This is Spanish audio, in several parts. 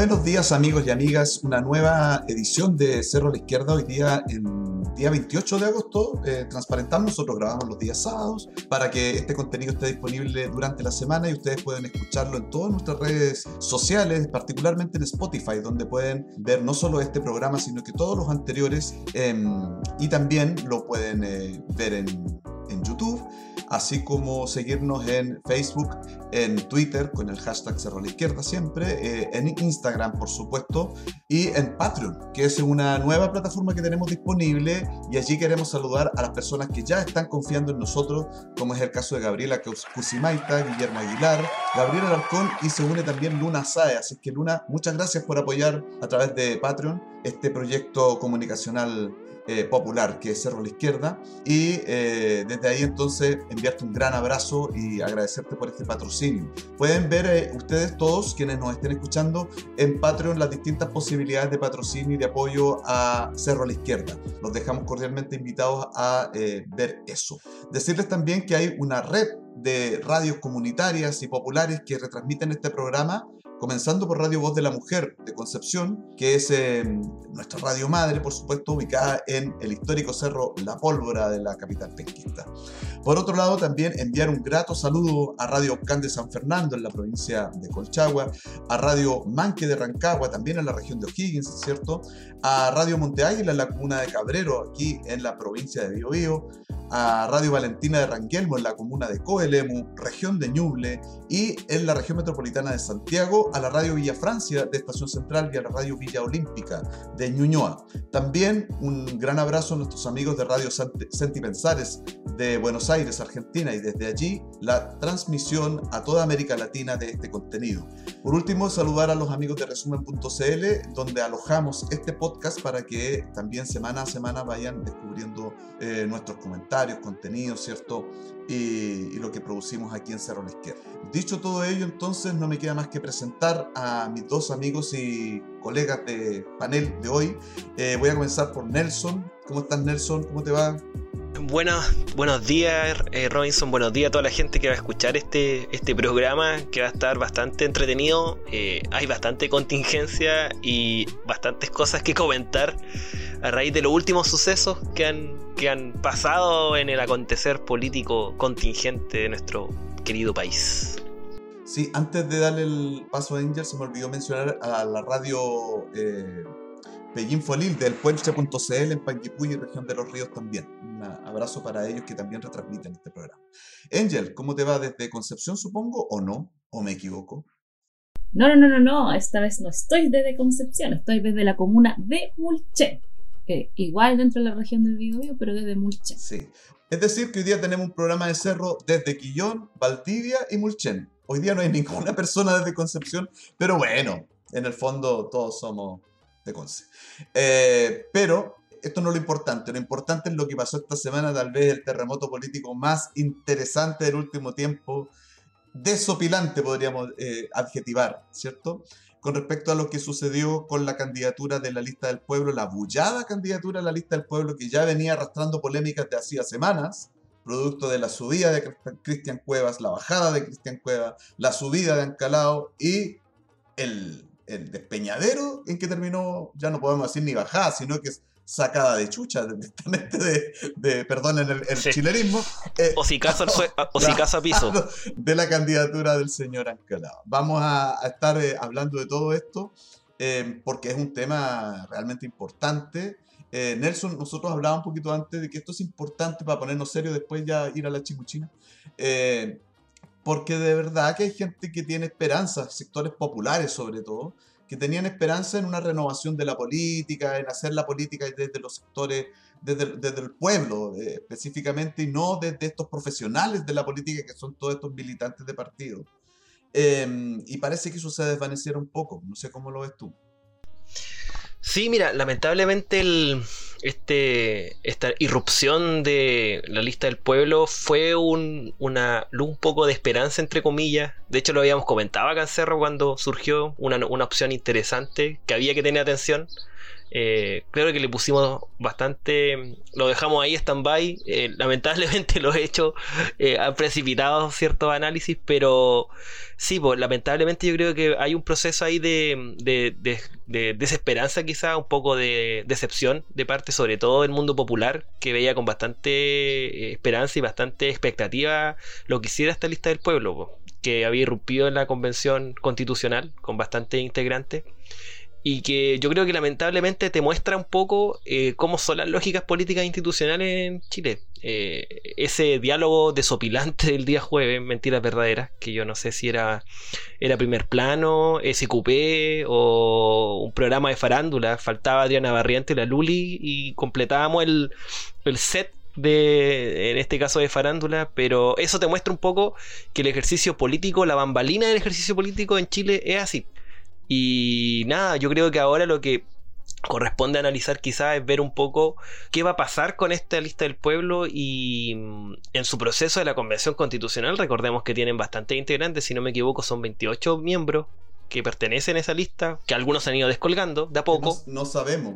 Buenos días amigos y amigas, una nueva edición de Cerro a la Izquierda hoy día, en día 28 de agosto, eh, transparentamos, nosotros grabamos los días sábados para que este contenido esté disponible durante la semana y ustedes pueden escucharlo en todas nuestras redes sociales, particularmente en Spotify, donde pueden ver no solo este programa, sino que todos los anteriores em, y también lo pueden eh, ver en YouTube así como seguirnos en Facebook, en Twitter con el hashtag Cerro la Izquierda siempre, eh, en Instagram por supuesto y en Patreon, que es una nueva plataforma que tenemos disponible y allí queremos saludar a las personas que ya están confiando en nosotros, como es el caso de Gabriela Cusimaita, Guillermo Aguilar, Gabriel Alarcón y se une también Luna Sae, así que Luna, muchas gracias por apoyar a través de Patreon este proyecto comunicacional eh, popular, que es Cerro a la Izquierda. Y eh, desde ahí entonces enviarte un gran abrazo y agradecerte por este patrocinio. Pueden ver eh, ustedes todos quienes nos estén escuchando en Patreon las distintas posibilidades de patrocinio y de apoyo a Cerro a la Izquierda. Los dejamos cordialmente invitados a ver eso. Decirles también que hay una red de radios comunitarias y populares que retransmiten este programa comenzando por Radio Voz de la Mujer de Concepción, que es eh, nuestra radio madre, por supuesto, ubicada en el histórico cerro La Pólvora de la capital penquista. Por otro lado, también enviar un grato saludo a Radio Can de San Fernando, en la provincia de Colchagua, a Radio Manque de Rancagua, también en la región de O'Higgins, ¿cierto? A Radio Monte Águila, en la comuna de Cabrero, aquí en la provincia de Biobío, a Radio Valentina de Ranguelmo en la comuna de Coelemu, región de Ñuble y en la región metropolitana de Santiago, a la Radio Villa Francia de Estación Central y a la Radio Villa Olímpica de Ñuñoa. También un gran abrazo a nuestros amigos de Radio Sentipensares de Buenos Aires, Argentina, y desde allí la transmisión a toda América Latina de este contenido. Por último, saludar a los amigos de resumen.cl, donde alojamos este podcast para que también semana a semana vayan descubriendo eh, nuestros comentarios contenido ¿cierto? Y, lo que producimos aquí en Cerro La Izquierda. Dicho todo ello, entonces no me queda más que presentar a mis dos amigos y colegas de panel de hoy. Eh, voy a comenzar por Nelson. ¿Cómo estás, Nelson? ¿Cómo te va? Buenos, buenos días, eh, Robinson. Buenos días a toda la gente que va a escuchar este, este programa, que va a estar bastante entretenido. Eh, hay bastante contingencia y bastantes cosas que comentar a raíz de los últimos sucesos que han, que han pasado en el acontecer político contingente de nuestro querido país. Sí, antes de darle el paso a Angel, se me olvidó mencionar a la radio eh, Pellín Folil del puente.cl en Panguipulli, región de los ríos también. Un abrazo para ellos que también retransmiten este programa. Angel, ¿cómo te va desde Concepción, supongo, o no? ¿O me equivoco? No, no, no, no, no. Esta vez no estoy desde Concepción, estoy desde la comuna de Mulche igual dentro de la región del Biobío, pero desde Mulchen. Sí. Es decir, que hoy día tenemos un programa de cerro desde Quillón, Valdivia y Mulchen. Hoy día no hay ninguna persona desde Concepción, pero bueno, en el fondo todos somos de Conce. Eh, pero esto no es lo importante, lo importante es lo que pasó esta semana, tal vez el terremoto político más interesante del último tiempo, desopilante podríamos eh, adjetivar, ¿cierto? con respecto a lo que sucedió con la candidatura de la lista del pueblo, la bullada candidatura de la lista del pueblo que ya venía arrastrando polémicas de hacía semanas, producto de la subida de Cristian Cuevas, la bajada de Cristian Cuevas, la subida de Ancalao y el, el despeñadero en que terminó, ya no podemos decir ni bajada, sino que es sacada de chucha, directamente de, de perdón en el, chilerismo. Eh, o si caso a piso. De la candidatura del señor Ancalao. Vamos a, estar eh, hablando de todo esto eh, porque es un tema realmente importante. Nelson, nosotros hablábamos un poquito antes de que esto es importante para ponernos serios, después ya ir a la chimuchina. Porque de verdad que hay gente que tiene esperanzas, sectores populares sobre todo, que tenían esperanza en una renovación de la política, en hacer la política desde los sectores, desde, desde el pueblo eh, específicamente, y no desde estos profesionales de la política que son todos estos militantes de partido. Em, y parece que eso se desvaneciera un poco, no sé cómo lo ves tú. Sí, mira, lamentablemente el, este, esta irrupción de la lista del pueblo fue un, una, un poco de esperanza, entre comillas. De hecho, lo habíamos comentado acá en Cerro cuando surgió una, una opción interesante que había que tener atención. Eh, creo que le pusimos bastante, lo dejamos ahí stand-by, eh, lamentablemente lo he hecho, eh, han precipitado ciertos análisis, pero sí, pues, lamentablemente yo creo que hay un proceso ahí de, de, desesperanza quizá, un poco de decepción de parte sobre todo del mundo popular, que veía con bastante esperanza y bastante expectativa lo que hiciera esta lista del pueblo, que había irrumpido en la convención constitucional con bastante integrantes y que yo creo que lamentablemente te muestra un poco eh, cómo son las lógicas políticas institucionales en Chile. Eh, ese diálogo desopilante del día jueves, mentiras verdaderas, que yo no sé si era, era primer plano, SQP o un programa de farándula. Faltaba Adriana Barriente y la Luli y completábamos el, el set de, en este caso de farándula, pero eso te muestra un poco que el ejercicio político, la bambalina del ejercicio político en Chile es así. Y nada, yo creo que ahora lo que corresponde analizar quizás es ver un poco qué va a pasar con esta lista del pueblo y mm, en su proceso de la convención constitucional recordemos que tienen bastantes integrantes, si no me equivoco son 28 miembros que pertenecen a esa lista, que algunos han ido descolgando de a poco. no sabemos.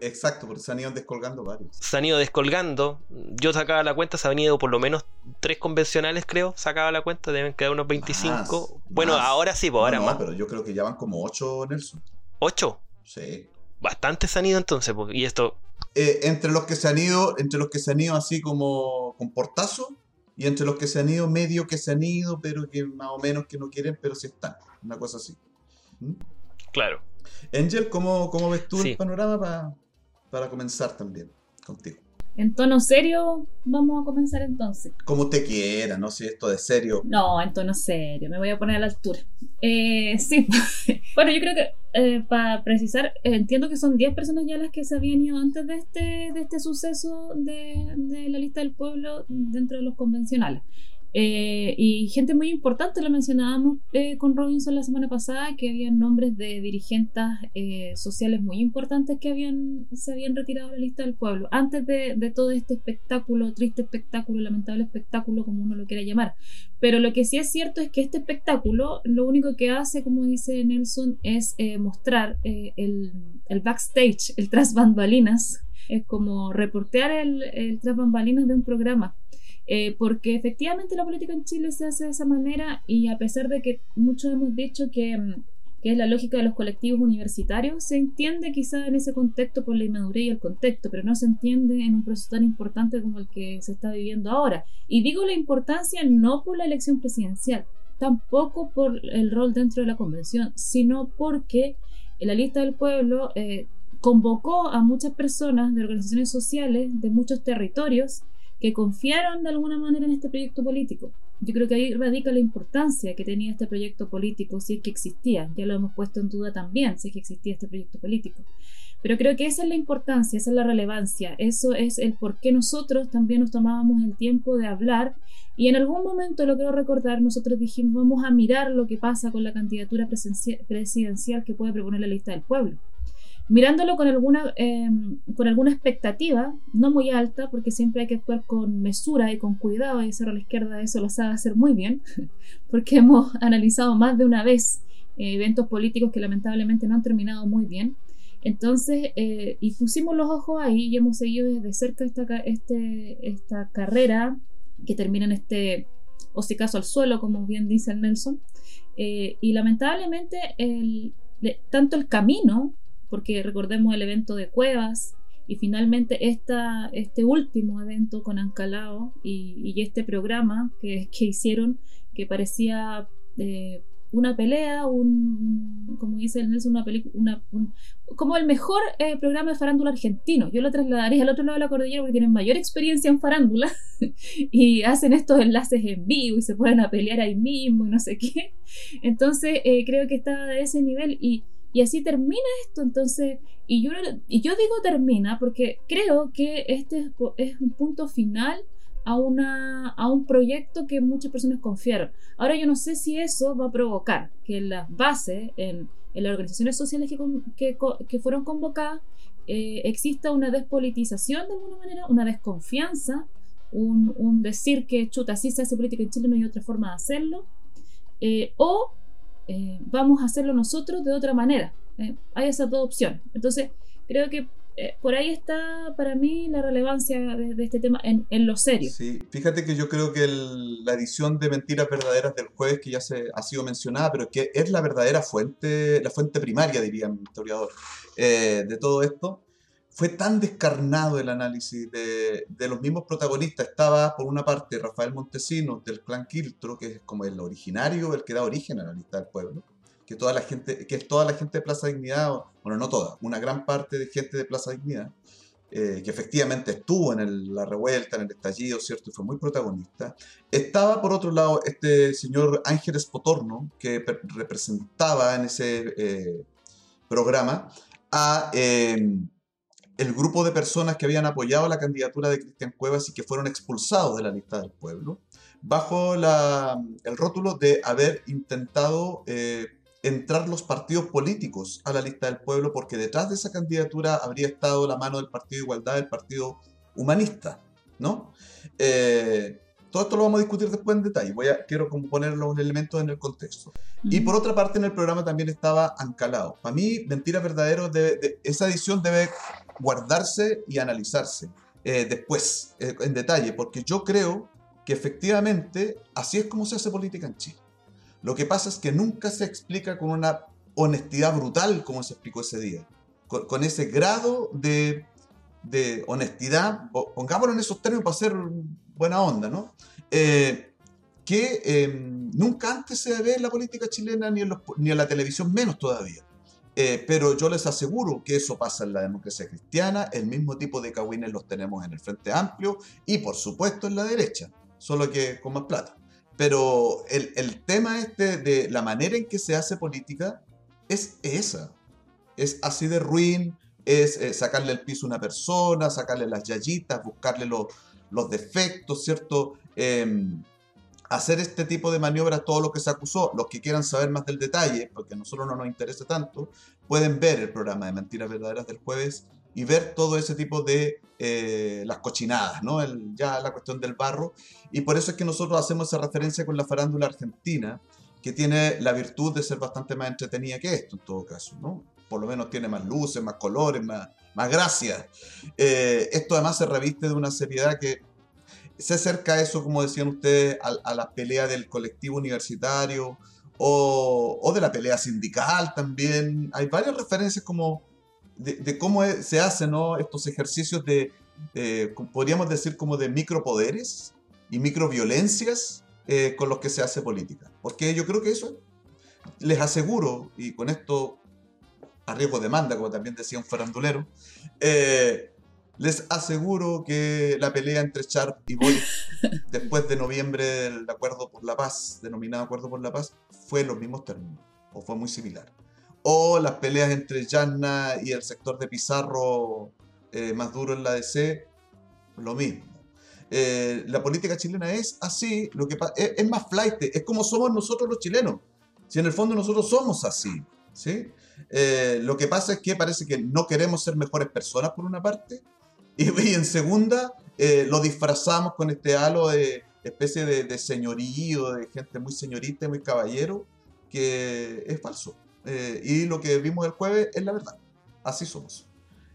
Exacto, porque se han ido descolgando varios. Se han ido descolgando. Yo sacaba la cuenta, se han ido por lo menos tres convencionales, creo. Sacaba la cuenta, deben quedar unos 25. bueno, ahora sí, pues ahora más. pero yo creo que ya van como 8, Nelson. ¿8? Sí. Bastante se han ido entonces, pues, y esto. Eh, entre los que se han ido, entre los que se han ido así como con portazo, y entre los que se han ido medio que se han ido, pero que más o menos que no quieren, pero sí están. Una cosa así. ¿Mm? Claro. Angel, ¿cómo, cómo ves tú el panorama para comenzar también contigo? En tono serio, vamos a comenzar entonces. Como te quiera, no sé esto de serio. No, en tono serio, me voy a poner a la altura. Eh, sí, bueno, yo creo que eh, para precisar, entiendo que son 10 personas ya las que se habían ido antes de este, de este suceso de, de la lista del pueblo dentro de los convencionales. Eh, y gente muy importante, lo mencionábamos eh, con Robinson la semana pasada, que habían nombres de dirigentes eh, sociales muy importantes que habían, se habían retirado de la lista del pueblo, antes de, de, todo este espectáculo, triste espectáculo, lamentable espectáculo, como uno lo quiera llamar. Pero lo que sí es cierto es que este espectáculo lo único que hace, como dice Nelson, es mostrar el, el, backstage, el tras bambalinas, es como reportear el, el tras bambalinas de un programa. Eh, porque efectivamente la política en Chile se hace de esa manera y a pesar de que muchos hemos dicho que, mm, que, es la lógica de los colectivos universitarios, se entiende quizá en ese contexto por la inmadurez y el contexto, pero no se entiende en un proceso tan importante como el que se está viviendo ahora. Y digo la importancia no por la elección presidencial, tampoco por el rol dentro de la convención, sino porque la lista del pueblo eh, convocó a muchas personas de organizaciones sociales de muchos territorios que confiaron de alguna manera en este proyecto político. Yo creo que ahí radica la importancia que tenía este proyecto político, si es que existía. Ya lo hemos puesto en duda también, si es que existía este proyecto político. Pero creo que esa es la importancia, esa es la relevancia, eso es el por qué nosotros también nos tomábamos el tiempo de hablar y en algún momento, lo quiero recordar, nosotros dijimos vamos a mirar lo que pasa con la candidatura presidencial que puede proponer la lista del pueblo mirándolo con alguna, em, con alguna expectativa, no muy alta, porque siempre hay que actuar con mesura y con cuidado, y Cerro a la Izquierda eso lo sabe hacer muy bien, porque hemos analizado más de una vez eh, eventos políticos que lamentablemente no han terminado muy bien. Entonces, eh, y pusimos los ojos ahí y hemos seguido desde cerca esta, este, esta carrera que termina en este caso al suelo, como bien dice el Nelson. Eh, y lamentablemente, el, tanto el camino porque recordemos el evento de Cuevas y finalmente esta, este último evento con Ancalao y, este programa que, hicieron que parecía eh, una pelea, un, como dice el Nelson, una película, como el mejor eh, programa de farándula argentino. Yo lo trasladaría al otro lado de la cordillera porque tienen mayor experiencia en farándula y hacen estos enlaces en vivo y se ponen a pelear ahí mismo y no sé qué. Entonces eh, creo que está de ese nivel y y así termina esto, entonces, y yo, y yo digo termina porque creo que este es, un punto final a, una, a un proyecto que muchas personas confiaron. Ahora yo no sé si eso va a provocar que las bases, en, en las organizaciones sociales que, que, fueron convocadas, eh, exista una despolitización de alguna manera, una desconfianza, un, un, decir que chuta, así se hace política en Chile, no hay otra forma de hacerlo, eh, o eh, vamos a hacerlo nosotros de otra manera. Eh, hay esas dos opciones. Entonces, Creo que eh, por ahí está para mí la relevancia de, este tema en, en, lo serio. Sí, fíjate que yo creo que la edición de Mentiras Verdaderas del jueves, que ya se ha sido mencionada, pero que es la verdadera fuente, la fuente primaria, diría mi historiador, eh, de todo esto, fue tan descarnado el análisis de, los mismos protagonistas. Estaba, por una parte, Rafael Montesinos del clan Quiltro, que es como el originario, el que da origen a la lista del pueblo que toda la gente, que es toda la gente de Plaza Dignidad, bueno, no toda, una gran parte de gente de Plaza Dignidad, eh, que efectivamente estuvo en la revuelta, en el estallido, ¿cierto? Y fue muy protagonista. Estaba, por otro lado, este señor Ángeles Potorno, que representaba en ese eh, programa a em, el grupo de personas que habían apoyado la candidatura de Cristian Cuevas y que fueron expulsados de la lista del pueblo, bajo el rótulo de haber intentado eh, entrar los partidos políticos a la lista del pueblo, porque detrás de esa candidatura habría estado la mano del Partido de Igualdad, del Partido Humanista, ¿no? Eh, todo esto lo vamos a discutir después en detalle. Voy a, quiero poner los elementos en el contexto. Y por otra parte, en el programa también estaba Ancalado. Para mí, Mentiras Verdaderos, de, esa edición debe guardarse y analizarse eh, después, eh, en detalle, porque yo creo que efectivamente así es como se hace política en Chile. Lo que pasa es que nunca se explica con una honestidad brutal como se explicó ese día. Con, ese grado de, honestidad, pongámoslo en esos términos para hacer buena onda, ¿no? Eh, que em, nunca antes se ve en la política chilena ni en, ni en la televisión, menos todavía. Eh, pero yo les aseguro que eso pasa en la democracia cristiana, el mismo tipo de cagüines los tenemos en el Frente Amplio y por supuesto en la derecha, solo que con más plata. Pero el, tema este de la manera en que se hace política es esa. Es así de ruin, es eh, sacarle el piso a una persona, sacarle las yayitas, buscarle los defectos, ¿cierto? Em, hacer este tipo de maniobras, todo lo que se acusó. Los que quieran saber más del detalle, porque a nosotros no nos interesa tanto, pueden ver el programa de Mentiras Verdaderas del jueves y ver todo ese tipo de eh, las cochinadas, ¿no? ya la cuestión del barro. Y por eso es que nosotros hacemos esa referencia con la farándula argentina, que tiene la virtud de ser bastante más entretenida que esto, en todo caso, ¿no? Por lo menos tiene más luces, más colores, más, más gracia. Eh, esto además se reviste de una seriedad que se acerca a eso, como decían ustedes, a, la pelea del colectivo universitario o, de la pelea sindical también. Hay varias referencias como de, cómo se hacen estos ejercicios de, podríamos decir, como de micropoderes y microviolencias eh, con los que se hace política. Porque yo creo que eso, les aseguro, y con esto arriesgo demanda, como también decía un farandulero, eh, les aseguro que la pelea entre Sharp y Boric después de noviembre del Acuerdo por la Paz, denominado Acuerdo por la Paz, fue en los mismos términos, o fue muy similar o las peleas entre Yanna y el sector de Pizarro eh, más duro en la DC, lo mismo. Eh, la política chilena es así, lo que es, más flight, es como somos nosotros los chilenos. Si en el fondo nosotros somos así, ¿sí? Eh, lo que pasa es que parece que no queremos ser mejores personas por una parte, y, en segunda lo disfrazamos con este halo de especie de, de señorío, de gente muy señorita, muy caballero, que es falso. Eh, y lo que vimos el jueves es la verdad. Así somos.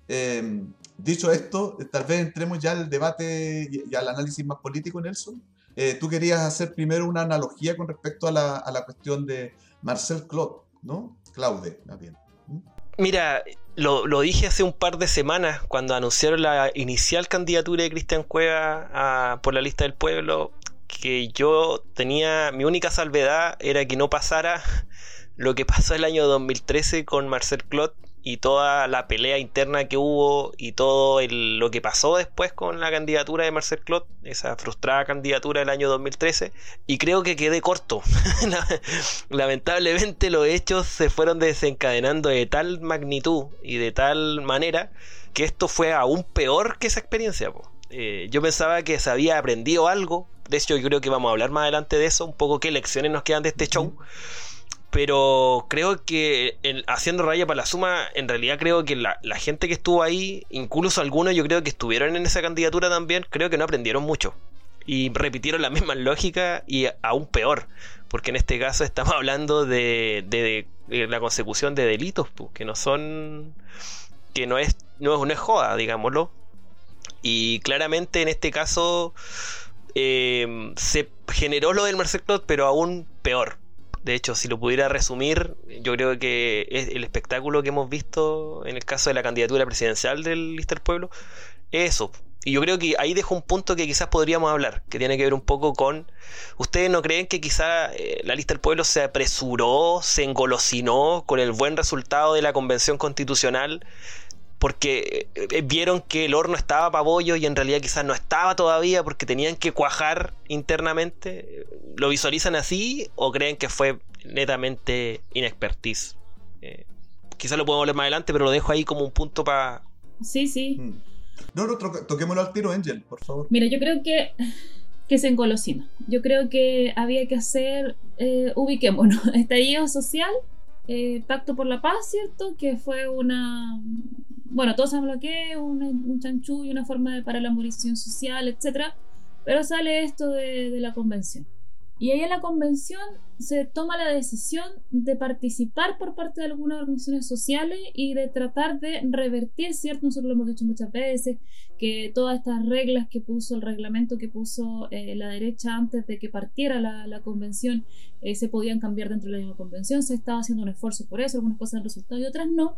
Em, dicho esto, tal vez entremos ya al debate y, al análisis más político, Nelson. Eh, tú querías hacer primero una analogía con respecto a la, a la cuestión de Marcel Claude, ¿no? Claude, más bien. Mira, lo, dije hace un par de semanas cuando anunciaron la inicial candidatura de Cristian Cueva por la lista del pueblo, que yo tenía, mi única salvedad era que no pasara lo que pasó el año 2013 con Marcel Clot y toda la pelea interna que hubo y todo lo que pasó después con la candidatura de Marcel Clot, esa frustrada candidatura del año 2013, y creo que quedé corto. Lamentablemente los hechos se fueron desencadenando de tal magnitud y de tal manera que esto fue aún peor que esa experiencia. Eh, yo pensaba que se había aprendido algo, de hecho yo creo que vamos a hablar más adelante de eso, un poco qué lecciones nos quedan de este show pero creo que haciendo raya para la suma, en realidad creo que la, gente que estuvo ahí, incluso algunos yo creo que estuvieron en esa candidatura también, creo que no aprendieron mucho. Y repitieron la misma lógica y aún peor, porque en este caso estamos hablando de, la consecución de delitos, que no son que no es, no es una joda, digámoslo. Y claramente en este caso eh, se generó lo del Marcel Clot, pero aún peor. De hecho, si lo pudiera resumir, yo creo que es el espectáculo que hemos visto en el caso de la candidatura presidencial del Lister Pueblo es eso. Y yo creo que ahí dejo un punto que quizás podríamos hablar, que tiene que ver un poco con... ¿Ustedes no creen que quizá eh, la lista del pueblo se apresuró, se engolosinó con el buen resultado de la convención constitucional? Porque eh, eh, vieron que el horno estaba para bollo y en realidad quizás no estaba todavía porque tenían que cuajar internamente. ¿Lo visualizan así o creen que fue netamente inexpertise? quizás lo podemos hablar más adelante, pero lo dejo ahí como un punto para... Sí, sí. Mm. No, no, toquémoslo al tiro, Angel, por favor. Mira, yo creo que, que se engolosina. Yo creo que había que hacer, eh, ubiquémonos, estallido social, eh, pacto por la paz, ¿cierto? Que fue una, bueno, todos sabemos lo que es, un, un chanchullo, una forma de la movilización social, etc. Pero sale esto de, de la convención. Y ahí en la convención se toma la decisión de participar por parte de algunas organizaciones sociales y de tratar de revertir, ¿cierto? Nosotros lo hemos dicho muchas veces, que todas estas reglas que puso, el reglamento que puso eh, la derecha antes de que partiera la, convención, eh, se podían cambiar dentro de la misma convención. Se estaba haciendo un esfuerzo por eso, algunas cosas han resultado y otras no.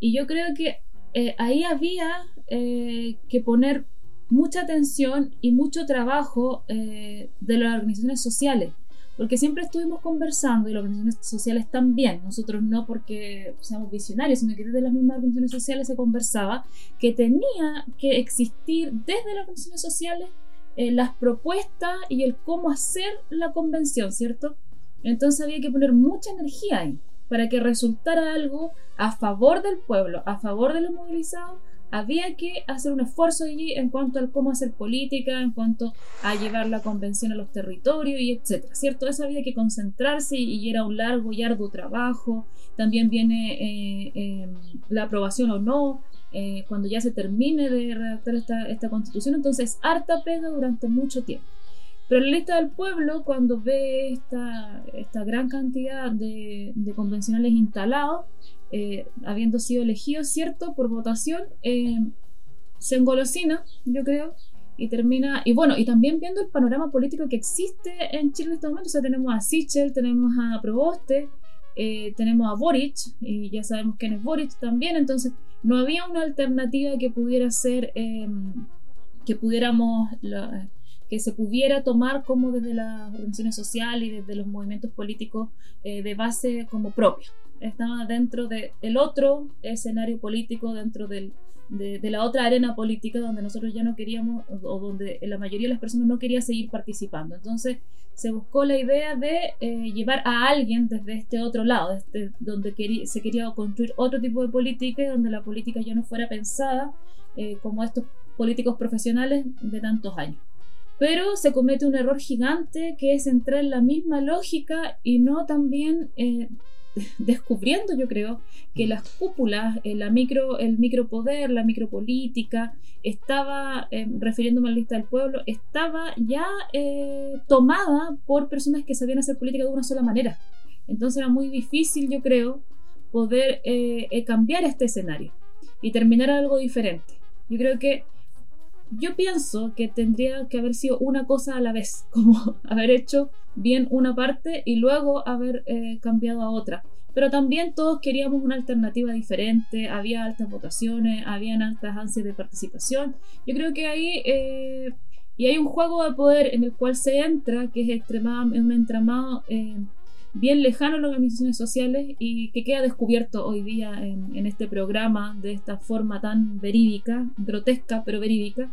Y yo creo que eh, ahí había que poner mucha atención y mucho trabajo eh, de las organizaciones sociales, porque siempre estuvimos conversando y las organizaciones sociales también, nosotros no porque seamos visionarios, sino que desde las mismas organizaciones sociales se conversaba que tenía que existir desde las organizaciones sociales eh, las propuestas y el cómo hacer la convención, ¿cierto? Entonces había que poner mucha energía ahí para que resultara algo a favor del pueblo, a favor de los movilizados, había que hacer un esfuerzo allí en cuanto al cómo hacer política, en cuanto a llevar la convención a los territorios y etcétera, ¿cierto? Eso había que concentrarse y, era un largo y arduo trabajo. También viene eh, em, la aprobación o no, eh, cuando ya se termine de redactar esta, esta constitución, entonces harta pega durante mucho tiempo. Pero la lista del pueblo, cuando ve esta, esta gran cantidad de, de convencionales instalados, eh, habiendo sido elegido, ¿cierto?, por votación, eh, se engolosina, yo creo, y termina, y bueno, y también viendo el panorama político que existe en Chile en este momento, o sea, tenemos a Sichel, tenemos a Proboste, eh, tenemos a Boric, y ya sabemos quién es Boric también, entonces no había una alternativa que pudiera ser, que pudiéramos, que se pudiera tomar como desde las organizaciones sociales y desde los movimientos políticos de base como propia estaba dentro del otro escenario político, dentro del, de, la otra arena política donde nosotros ya no queríamos, o donde la mayoría de las personas no quería seguir participando. Entonces se buscó la idea de eh, llevar a alguien desde este otro lado, desde donde se quería construir otro tipo de política y donde la política ya no fuera pensada eh, como estos políticos profesionales de tantos años. Pero se comete un error gigante que es entrar en la misma lógica y no también eh, descubriendo, yo creo, que las cúpulas, eh, la micro, el micropoder, la micropolítica, estaba, eh, refiriéndome a la lista del pueblo, estaba ya eh, tomada por personas que sabían hacer política de una sola manera. Entonces era muy difícil, yo creo, poder cambiar este escenario y terminar algo diferente. Yo creo que yo pienso que tendría que haber sido una cosa a la vez, como haber hecho bien una parte y luego haber eh, cambiado a otra. Pero también todos queríamos una alternativa diferente, había altas votaciones, habían altas ansias de participación. Yo creo que ahí... Eh, y hay un juego de poder en el cual se entra, que es extremadamente un entramado eh, bien lejano a las organizaciones sociales y que queda descubierto hoy día en, este programa de esta forma tan verídica, grotesca pero verídica,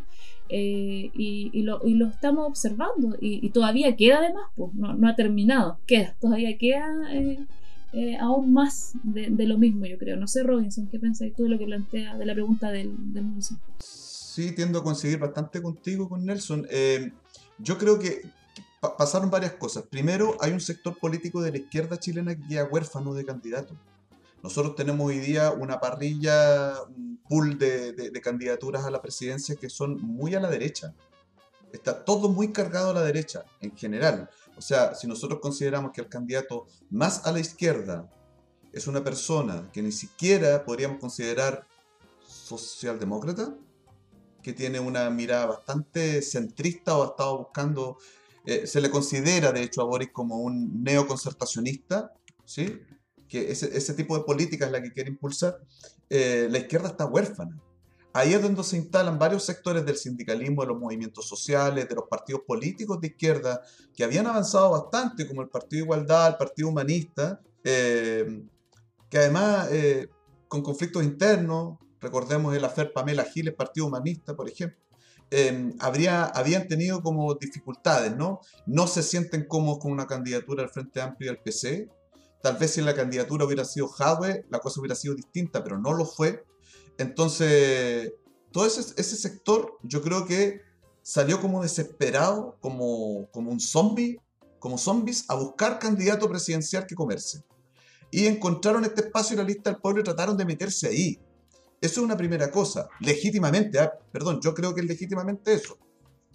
eh, y, lo, estamos observando y, todavía queda además, pues no, ha terminado, queda, todavía queda eh, eh, aún más de, lo mismo yo creo. No sé Robinson, ¿qué pensáis tú de lo que plantea, de la pregunta del, del Sí, tiendo a conseguir bastante contigo con Nelson. yo creo que pasaron varias cosas. Primero, hay un sector político de la izquierda chilena que queda huérfano de candidatos. Nosotros tenemos hoy día una parrilla, un pool de, candidaturas a la presidencia que son muy a la derecha. Está todo muy cargado a la derecha, en general. O sea, si nosotros consideramos que el candidato más a la izquierda es una persona que ni siquiera podríamos considerar socialdemócrata, que tiene una mirada bastante centrista o ha estado buscando, eh, se le considera de hecho a Boris como un neoconcertacionista, ¿sí? que ese, tipo de política es la que quiere impulsar, eh, la izquierda está huérfana. Ahí es donde se instalan varios sectores del sindicalismo, de los movimientos sociales, de los partidos políticos de izquierda, que habían avanzado bastante, como el Partido Igualdad, el Partido Humanista, eh, que además con conflictos internos, recordemos el afer Pamela Giles, Partido Humanista, por ejemplo, em, habría, habían tenido como dificultades, ¿no? No se sienten cómodos con una candidatura al Frente Amplio y al PC. Tal vez si la candidatura hubiera sido Jadwe, la cosa hubiera sido distinta, pero no lo fue. Entonces, todo ese, sector yo creo que salió como desesperado, como, como un zombie, como zombies, a buscar candidato presidencial que comerse. Y encontraron este espacio en la lista del pueblo y trataron de meterse ahí. Eso es una primera cosa, legítimamente, ah, perdón, yo creo que es legítimamente eso.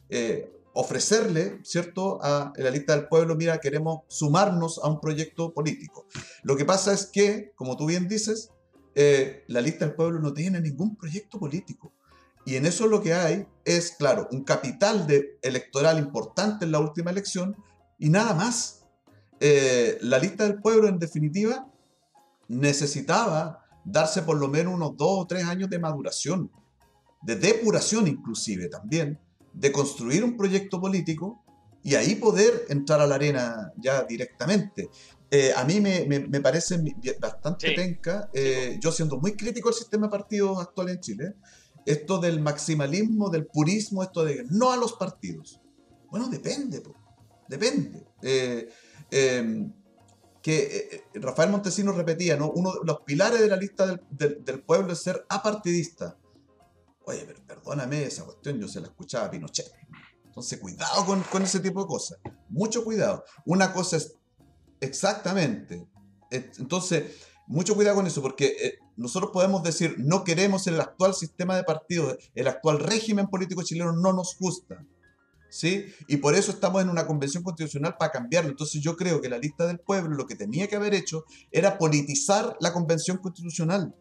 Eh, ofrecerle, ¿cierto?, a la lista del pueblo, mira, queremos sumarnos a un proyecto político. Lo que pasa es que, como tú bien dices, eh, la lista del pueblo no tiene ningún proyecto político. Y en eso lo que hay es, claro, un capital de electoral importante en la última elección y nada más. Eh, la lista del pueblo, en definitiva, necesitaba darse por lo menos unos dos o tres años de maduración, de depuración inclusive también, de construir un proyecto político y ahí poder entrar a la arena ya directamente. Eh, a mí me, me, parece bastante penca, eh, yo siendo muy crítico del sistema de partidos actual en Chile, esto del maximalismo, del purismo, esto de no a los partidos. Bueno, depende, depende. Eh, em, que eh, eh, Rafael Montesinos repetía, ¿no? Uno de los pilares de la lista del, pueblo es ser apartidista. Oye, pero perdóname, esa cuestión yo se la escuchaba a Pinochet. Entonces, cuidado con, ese tipo de cosas. Mucho cuidado. Una cosa es exactamente. Entonces, mucho cuidado con eso, porque eh, nosotros podemos decir, no queremos el actual sistema de partidos, el actual régimen político chileno no nos gusta. Y por eso estamos en una convención constitucional para cambiarlo. Entonces yo creo que la lista del pueblo lo que tenía que haber hecho era politizar la convención constitucional.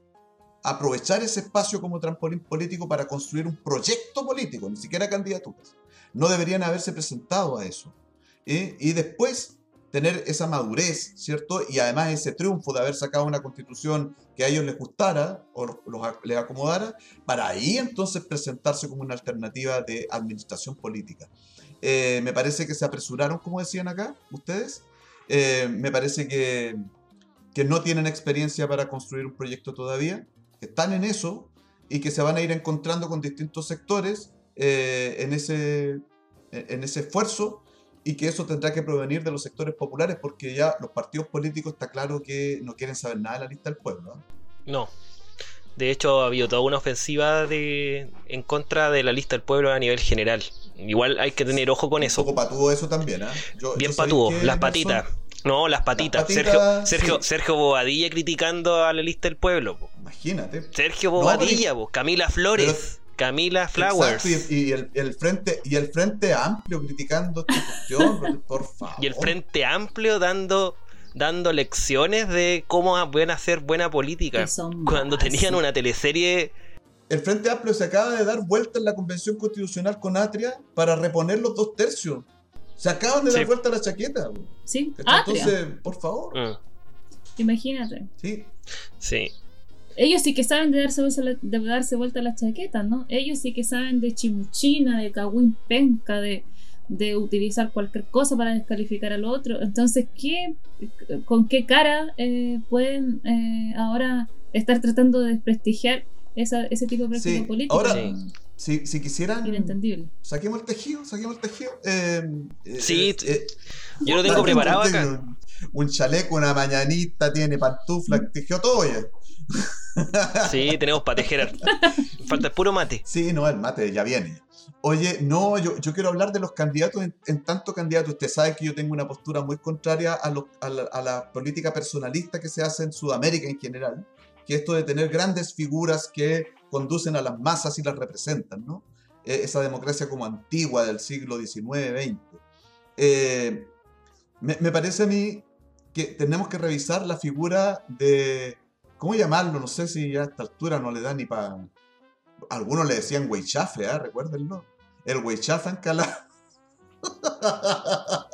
Aprovechar ese espacio como trampolín político para construir un proyecto político, ni siquiera candidaturas. No deberían haberse presentado a eso. Y después tener esa madurez, ¿cierto? Y además ese triunfo de haber sacado una constitución que a ellos les gustara o les acomodara, para ahí entonces presentarse como una alternativa de administración política. Eh, me parece que se apresuraron, como decían acá ustedes. Eh, me parece que, que no tienen experiencia para construir un proyecto todavía, que están en eso y que se van a ir encontrando con distintos sectores eh, en, ese, en ese esfuerzo y que eso tendrá que provenir de los sectores populares porque ya los partidos políticos está claro que no quieren saber nada de la lista del pueblo. No. De hecho, ha habido toda una ofensiva de, en contra de la lista del pueblo a nivel general. Igual hay que tener ojo con eso. Un poco patudo eso también, ¿eh? Bien patudo, las patitas. No, las patitas. Sergio, Sergio, Sergio Bobadilla criticando a la lista del pueblo. Imagínate. Sergio Bobadilla, Camila Flores. Camila Flowers. y, el, frente, y el Frente Amplio criticando esta cuestión, por favor. Y el Frente Amplio dando dando lecciones de cómo pueden hacer buena política. Cuando tenían una teleserie. El Frente Amplio se acaba de dar vuelta en la Convención Constitucional con Atria para reponer los dos tercios. Se acaban de dar vuelta la chaqueta. Sí, Entonces, por favor. Mm. Imagínate. Sí. Sí. Ellos sí que saben de darse, de darse vuelta a las chaquetas, ¿no? Ellos sí que saben de chimuchina, de cagüín penca, de, de utilizar cualquier cosa para descalificar al otro. Entonces, ¿qué, ¿con qué cara eh, pueden eh, ahora estar tratando de desprestigiar esa, ese tipo de práctica política? Ahora, si, si, quisieran. Inentendible. Saquemos el tejido, saquemos el tejido. Eh, sí, yo lo tengo preparado acá. Un chaleco, una mañanita, tiene pantufla, mm. tejió todo ya. Sí, tenemos para tejer. Falta el puro mate. Sí, no, el mate ya viene. Oye, no, yo, yo quiero hablar de los candidatos en, tanto candidato. Usted sabe que yo tengo una postura muy contraria a, a, la, política personalista que se hace en Sudamérica en general, que esto de tener grandes figuras que conducen a las masas y las representan, ¿no? E, esa democracia como antigua del siglo XIX, XX. Eh, me, me parece a mí que tenemos que revisar la figura de ¿Cómo llamarlo? No sé si a esta altura no le da ni para Algunos le decían Weichafe, ¿eh? recuérdenlo. El Weichafe Ancalao.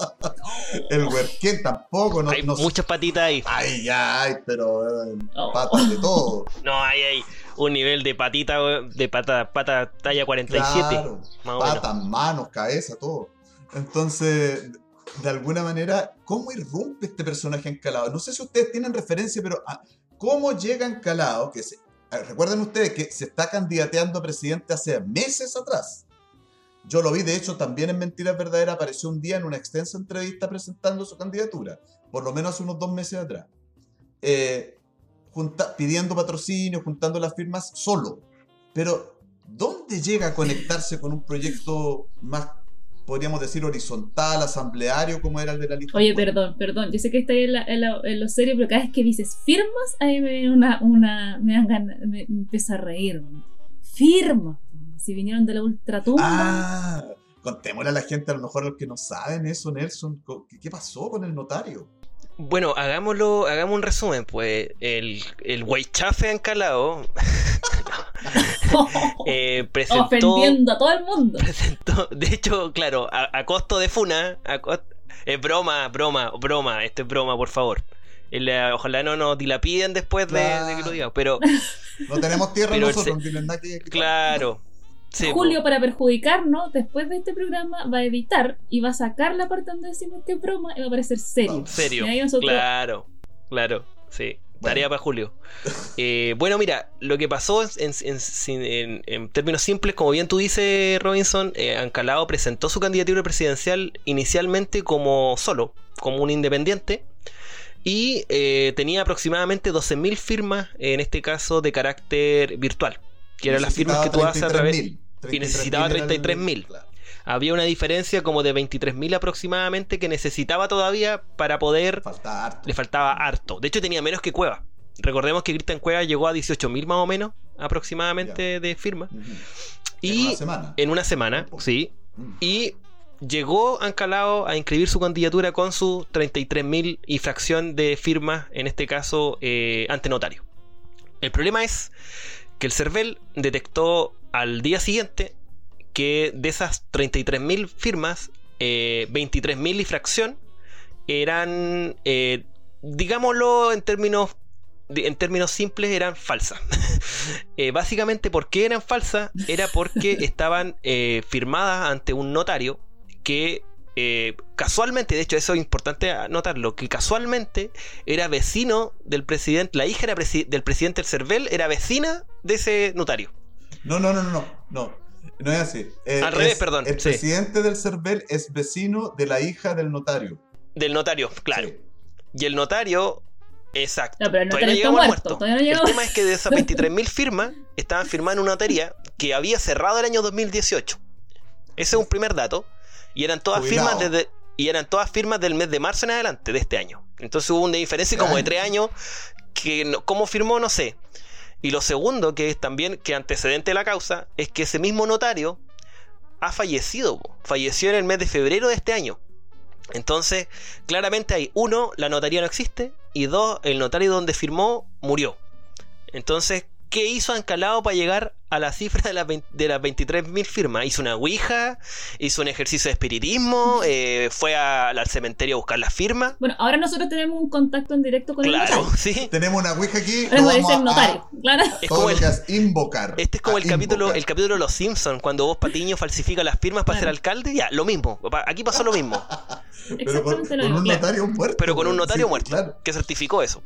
El Huerquén tampoco. No, hay no- muchas patitas ahí. Ay, ay, pero eh, Oh. patas de todo. No, hay, hay un nivel de patita, weón, de pata, pata talla 47. Claro, patas, manos, cabeza, todo. Entonces, de alguna manera, ¿cómo irrumpe este personaje encalado? No sé si ustedes tienen referencia, pero ah, ¿cómo llega encalado? Que recuerden ustedes que se está candidateando a presidente hace meses atrás. Yo lo vi, de hecho, también en Mentiras Verdaderas apareció un día en una extensa entrevista presentando su candidatura, por lo menos hace unos dos meses atrás. Eh, pidiendo patrocinio, juntando las firmas solo. Pero, ¿dónde llega a conectarse con un proyecto más, podríamos decir, horizontal, asambleario, como era el de la lista? Oye, perdón, perdón. Yo sé que está ahí en, la- en, la- en lo serio, pero cada vez que dices firmas, ahí me viene una, una me dan ganas, me, me empiezo a reír. Firmas. Si vinieron de la ultratumba. Ah, contémosle a la gente, a lo mejor a los que no saben eso, Nelson. ¿Qué, pasó con el notario? Bueno, hagámoslo, hagamos un resumen, pues. El, el Weichafe Ancalao eh, presentó. Ofendiendo a todo el mundo. presentó, de hecho, claro, a, a costo de Funa, a cos- es broma, broma, broma, esto es broma, por favor. El, eh, ojalá no nos dilapiden después de, de que lo digamos, pero No tenemos tierra nosotros, se- que que- claro. sí, po. Julio, para perjudicarnos, después de este programa, va a editar y va a sacar la parte donde decimos que es broma y va a parecer serio. Serio, Y ahí nosotros- claro, claro, sí. Tarea para Julio. Eh, bueno, mira, lo que pasó en, en- en- en- en términos simples, como bien tú dices, Robinson, eh, Ancalao presentó su candidatura presidencial inicialmente como solo, como un independiente, y eh, tenía aproximadamente 12.000 firmas, en este caso de carácter virtual, que eran las firmas que tú haces a través... 33.000. y necesitaba 33.000 era el- 33.000. claro. Había una diferencia como de 23.000 aproximadamente que necesitaba todavía para poder harto. le faltaba harto. De hecho, tenía menos que Cueva. Recordemos que Cristian Cueva llegó a 18.000 más o menos, aproximadamente, de firmas. Ujú. Y en una semana. en una semana, sí. Mm. Y llegó Ancalao a inscribir su candidatura con sus 33.000 y fracción de firmas, en este caso, eh, ante notario. El problema es que el CERVEL detectó al día siguiente que de esas 33.000 firmas, eh, 23.000 y fracción eran, eh, digámoslo en términos, en términos simples, eran falsas. Eh, básicamente, ¿por qué eran falsas? Era porque estaban eh, firmadas ante un notario que eh, casualmente, de hecho, eso es importante notarlo, que casualmente era vecino del presidente, la hija era presi- del presidente del CERVEL era vecina de ese notario. No, no, no, no, no. No, no es así. Eh, Al revés, es- perdón, El sí. presidente del CERVEL es vecino de la hija del notario. Del notario, claro. Sí. Y el notario, exacto. No, pero el Todavía está llegamos al muerto. Todavía no El tema es que de esas 23.000 firmas estaban firmadas en una notaría que había cerrado el año 2018. Ese es un primer dato. Y eran todas firmas desde. Y eran todas firmas del mes de marzo en adelante de este año. Entonces hubo una diferencia como de tres años que no- cómo firmó no sé. Y lo segundo, que es también que antecedente de la causa, es que ese mismo notario ha fallecido. Falleció en el mes de febrero de este año. Entonces, claramente hay uno, la notaría no existe, y dos, el notario donde firmó murió. Entonces, ¿qué hizo Ancalao para llegar a la cifra de las, 20 de las 23.000 firmas? Hizo una ouija, hizo un ejercicio de espiritismo, eh, fue a- al cementerio a buscar las firmas. Bueno, ahora nosotros tenemos un contacto en directo con el Claro, notario. sí. Tenemos una ouija aquí. Ahora vamos ser a- notario. Claro. Es todo como lo el- que es invocar. Este es como el capítulo, el capítulo de Los Simpsons, cuando vos Patiño falsifica las firmas para ser alcalde. Ya, lo mismo. Aquí pasó lo mismo, Pero con, Exactamente lo con un mismo. notario muerto. pero con un notario Sí, muerto Claro. que certificó eso.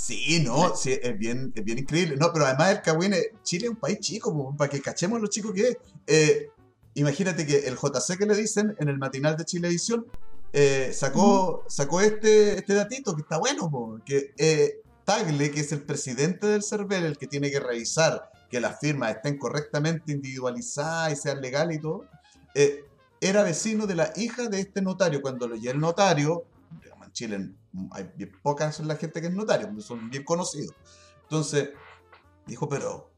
Sí, no, sí, es bien, es bien increíble. No, pero además el Cagüín, Chile es un país chico, po, para que cachemos lo chico que es. Eh, imagínate que el JC que le dicen en el matinal de Chilevisión eh, sacó, sacó este, este datito que está bueno, po, que eh, Tagle, que es el presidente del CERVEL, el que tiene que revisar que las firmas estén correctamente individualizadas y sean legales y todo, eh, era vecino de la hija de este notario. Cuando lo y el notario, Chile hay bien pocas son la gente que es notario, son bien conocidos. Entonces, dijo, pero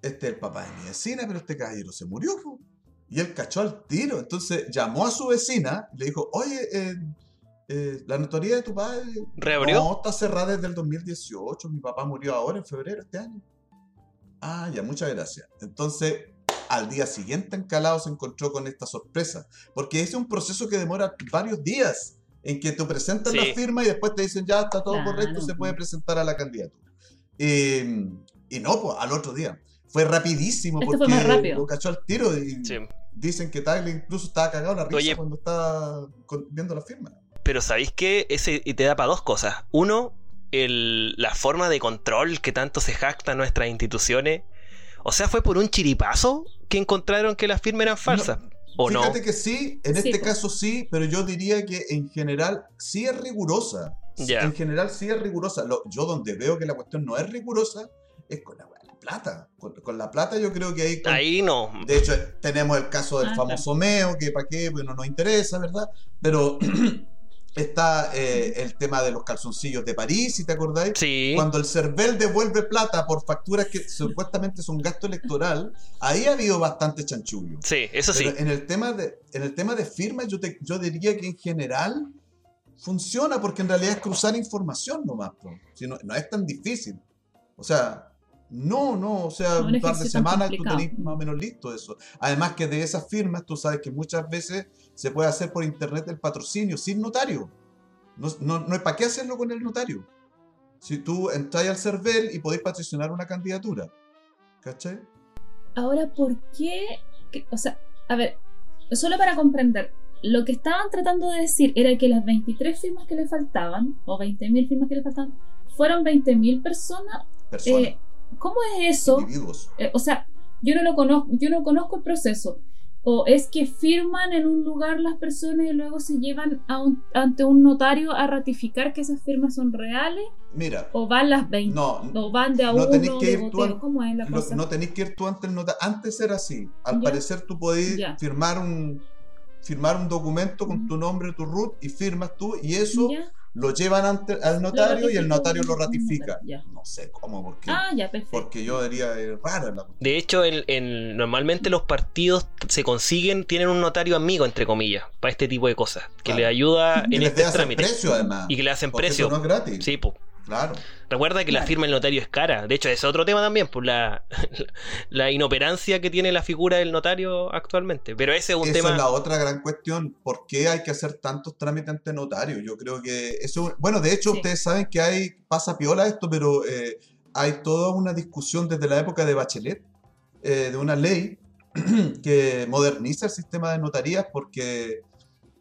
este es el papá de mi vecina, pero este caballero se murió. po". Y él cachó al tiro. Entonces llamó a su vecina y le dijo, oye, eh, eh, la notaría de tu padre ¿Reabrió? no, está cerrada desde el 2018. Mi papá murió ahora en febrero de este año. Ah, ya, muchas gracias. Entonces, al día siguiente Encalado se encontró con esta sorpresa, porque es un proceso que demora varios días en que tú presentas la firma y después te dicen ya está todo Claro. correcto, se puede presentar a la candidatura. Eh, y no, pues al otro día. Fue rapidísimo fue porque lo cachó al tiro y Sí. dicen que Tagle incluso estaba cagado la risa Oye. cuando estaba viendo la firma. Pero ¿sabéis qué? Ese y te da para dos cosas. Uno, el- la forma de control que tanto se jactan nuestras instituciones. O sea, fue por un chiripazo que encontraron que las firmas eran falsas. ¿O no? Fíjate que sí, en Sí, este pues. caso sí, pero yo diría que en general sí es rigurosa. Ya. En general sí es rigurosa. Lo- yo donde veo que la cuestión no es rigurosa es con la, la plata. Con, con la plata yo creo que ahí... con- Ahí no. De hecho, tenemos el caso del Ah, famoso Meo, que para qué, pues no nos interesa, ¿verdad? Pero está eh, el tema de los calzoncillos de París, si te acordáis. Sí. Cuando el CERVEL devuelve plata por facturas que supuestamente son gasto electoral, ahí ha habido bastante chanchullo. Sí, eso sí. Pero en el tema de, en el tema de firmas, yo, te- yo diría que en general funciona porque en realidad es cruzar información nomás. po. Si no, no es tan difícil. O sea, no, no, o sea, un un par de semanas tú tenés más o menos listo eso. Además que de esas firmas, tú sabes que muchas veces se puede hacer por internet el patrocinio sin notario. No, no, no es para qué hacerlo con el notario. Si tú entras al CERVEL y podéis patrocinar una candidatura. ¿Cachai? Ahora, ¿por qué? O sea, a ver, solo para comprender, lo que estaban tratando de decir era que las 23 firmas que le faltaban, o 20.000 firmas que le faltaban, fueron 20.000 personas. Personas, Eh, ¿Cómo es eso? individuos. Eh, o sea, yo no lo conozco, yo no conozco el proceso. O es que firman en un lugar las personas y luego se llevan a un- ante un notario a ratificar que esas firmas son reales, Mira, o van las 20, no, o van de a no uno tenés que ir tú al- ¿Cómo es la cosa? no tenéis que ir tú ante el notario. Antes era así. Al parecer tú podías firmar un firmar un documento con tu nombre, tu root y firmas tú y eso. Lo llevan ante, al notario y el notario lo ratifica. ya. No sé cómo, porque, Ah, ya, porque yo diría es rara la De hecho, el- el- normalmente los partidos se consiguen, tienen un notario amigo, entre comillas, para este tipo de cosas, que Claro. le ayuda Que en les este trámite. precio además. Y que le hacen precio. No es gratis. Sí, po. Claro. Recuerda que la firma del notario es cara. De hecho, ese es otro tema también, por la, la inoperancia que tiene la figura del notario actualmente. Pero ese es un Esa tema. es la otra gran cuestión. ¿Por qué hay que hacer tantos trámites ante notario? Yo creo que eso. Bueno, de hecho, Sí. ustedes saben que hay. Pasa piola esto, pero eh, hay toda una discusión desde la época de Bachelet eh, de una ley que moderniza el sistema de notarías porque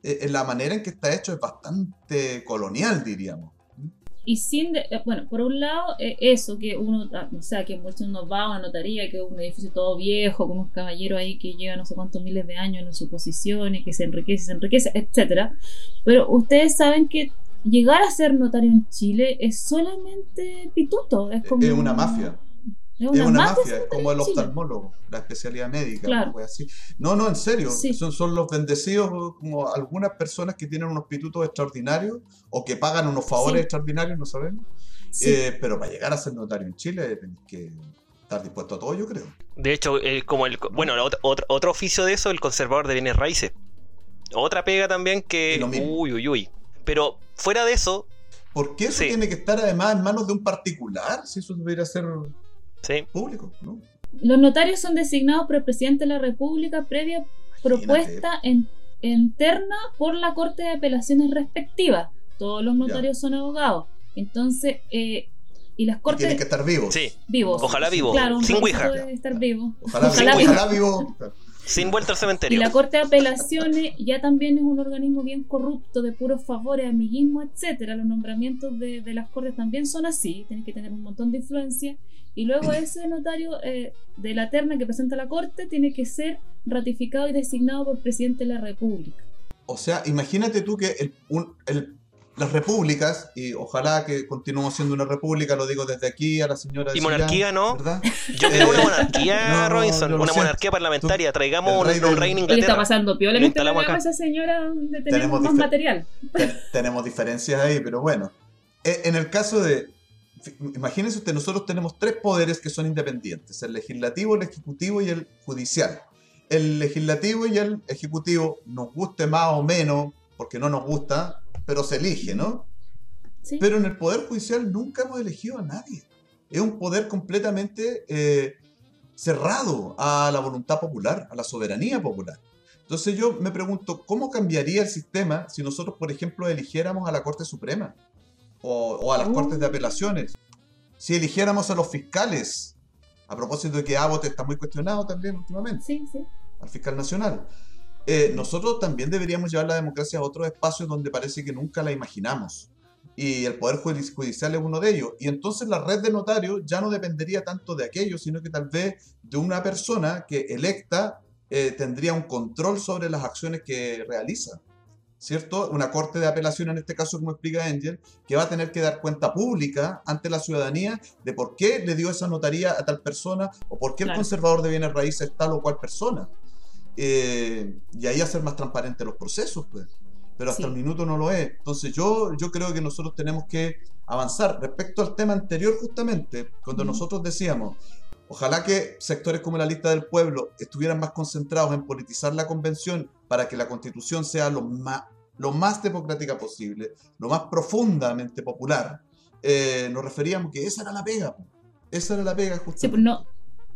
eh, en la manera en que está hecho es bastante colonial, diríamos. Y sin, de- eh, bueno, por un lado, eh, eso, que uno, ah, o sea, que muchos nos va a una notaría, que es un edificio todo viejo, con unos caballeros ahí que llevan no sé cuántos miles de años en su posición y que se enriquece, se enriquece, etcétera. Pero ustedes saben que llegar a ser notario en Chile es solamente pituto, es como... Es una mafia. Es Es una, mafia, mafia, es como el oftalmólogo, la especialidad médica, Claro. así. No, no, en serio, Sí. son, son los bendecidos como algunas personas que tienen unos pitutos extraordinarios o que pagan unos favores Sí. extraordinarios, no sabemos. Sí. Eh, pero para llegar a ser notario en Chile tenés que estar dispuesto a todo, yo creo. De hecho, el- como el. Bueno, otro, otro oficio de eso, el conservador de bienes raíces. Otra pega también que. Uy, uy, uy. Pero fuera de eso, ¿Por qué eso Sí. tiene que estar además en manos de un particular si eso debería ser sí. público? ¿no? Los notarios son designados por el presidente de la República previa propuesta en- interna por la Corte de Apelaciones respectiva. Todos los notarios son abogados. Entonces, eh, y las Y cortes tienen que estar vivos. Sí. vivos. Ojalá vivo. Claro, un sin Ouija. estar vivo. Ojalá, Ojalá vivo. vivo. Ojalá vivo. Sin vuelta al Y cementerio. la Corte de Apelaciones ya también es un organismo bien corrupto, de puros favores, amiguismo, etcétera. Los nombramientos de, de las Cortes también son así, tienes que tener un montón de influencia. Y luego ese notario eh, de la terna que presenta la Corte tiene que ser ratificado y designado por el presidente de la República. O sea, imagínate tú que el- un- el- las repúblicas, y ojalá que continuemos siendo una república, lo digo desde aquí a la señora Y monarquía, Chillán, ¿no? ¿verdad? Yo quiero una Eh, monarquía, no, Robinson. Una siento. monarquía parlamentaria. Traigamos el un, rey un del- rey en ¿Qué le está Inglaterra. pasando? Piola en este programa acá. esa señora donde tenemos, Tenemos más material. Ten- tenemos diferencias ahí, pero bueno. E- En el caso de. Imagínense usted, nosotros tenemos tres poderes que son independientes: el legislativo, el ejecutivo y el judicial. El legislativo y el ejecutivo, nos guste más o menos, porque no nos gusta, pero se elige, ¿no? Sí. Pero en el Poder Judicial nunca hemos elegido a nadie. Es un poder completamente eh, cerrado a la voluntad popular, a la soberanía popular. Entonces yo me pregunto, ¿cómo cambiaría el sistema si nosotros, por ejemplo, eligiéramos a la Corte Suprema o, a las Cortes de Apelaciones? Si eligiéramos a los fiscales, a propósito de que Abbott está muy cuestionado también últimamente, sí, sí. al fiscal nacional. Eh, nosotros también deberíamos llevar la democracia a otros espacios donde parece que nunca la imaginamos. Y el Poder Judicial es uno de ellos. Y entonces la red de notarios ya no dependería tanto de aquello, sino que tal vez de una persona que electa eh, tendría un control sobre las acciones que realiza. ¿Cierto? Una corte de apelación, en este caso, como explica Angel, que va a tener que dar cuenta pública ante la ciudadanía de por qué le dio esa notaría a tal persona o por qué el conservador de bienes raíces es tal o cual persona. Eh, y ahí hacer más transparentes los procesos, pues. Pero hasta el minuto no lo es. Entonces yo, yo creo que nosotros tenemos que avanzar. Respecto al tema anterior, justamente, cuando nosotros decíamos, ojalá que sectores como la lista del pueblo estuvieran más concentrados en politizar la convención para que la constitución sea lo más, lo más democrática posible, lo más profundamente popular, eh, nos referíamos que esa era la pega. Esa era la pega, justamente. Sí, pero no,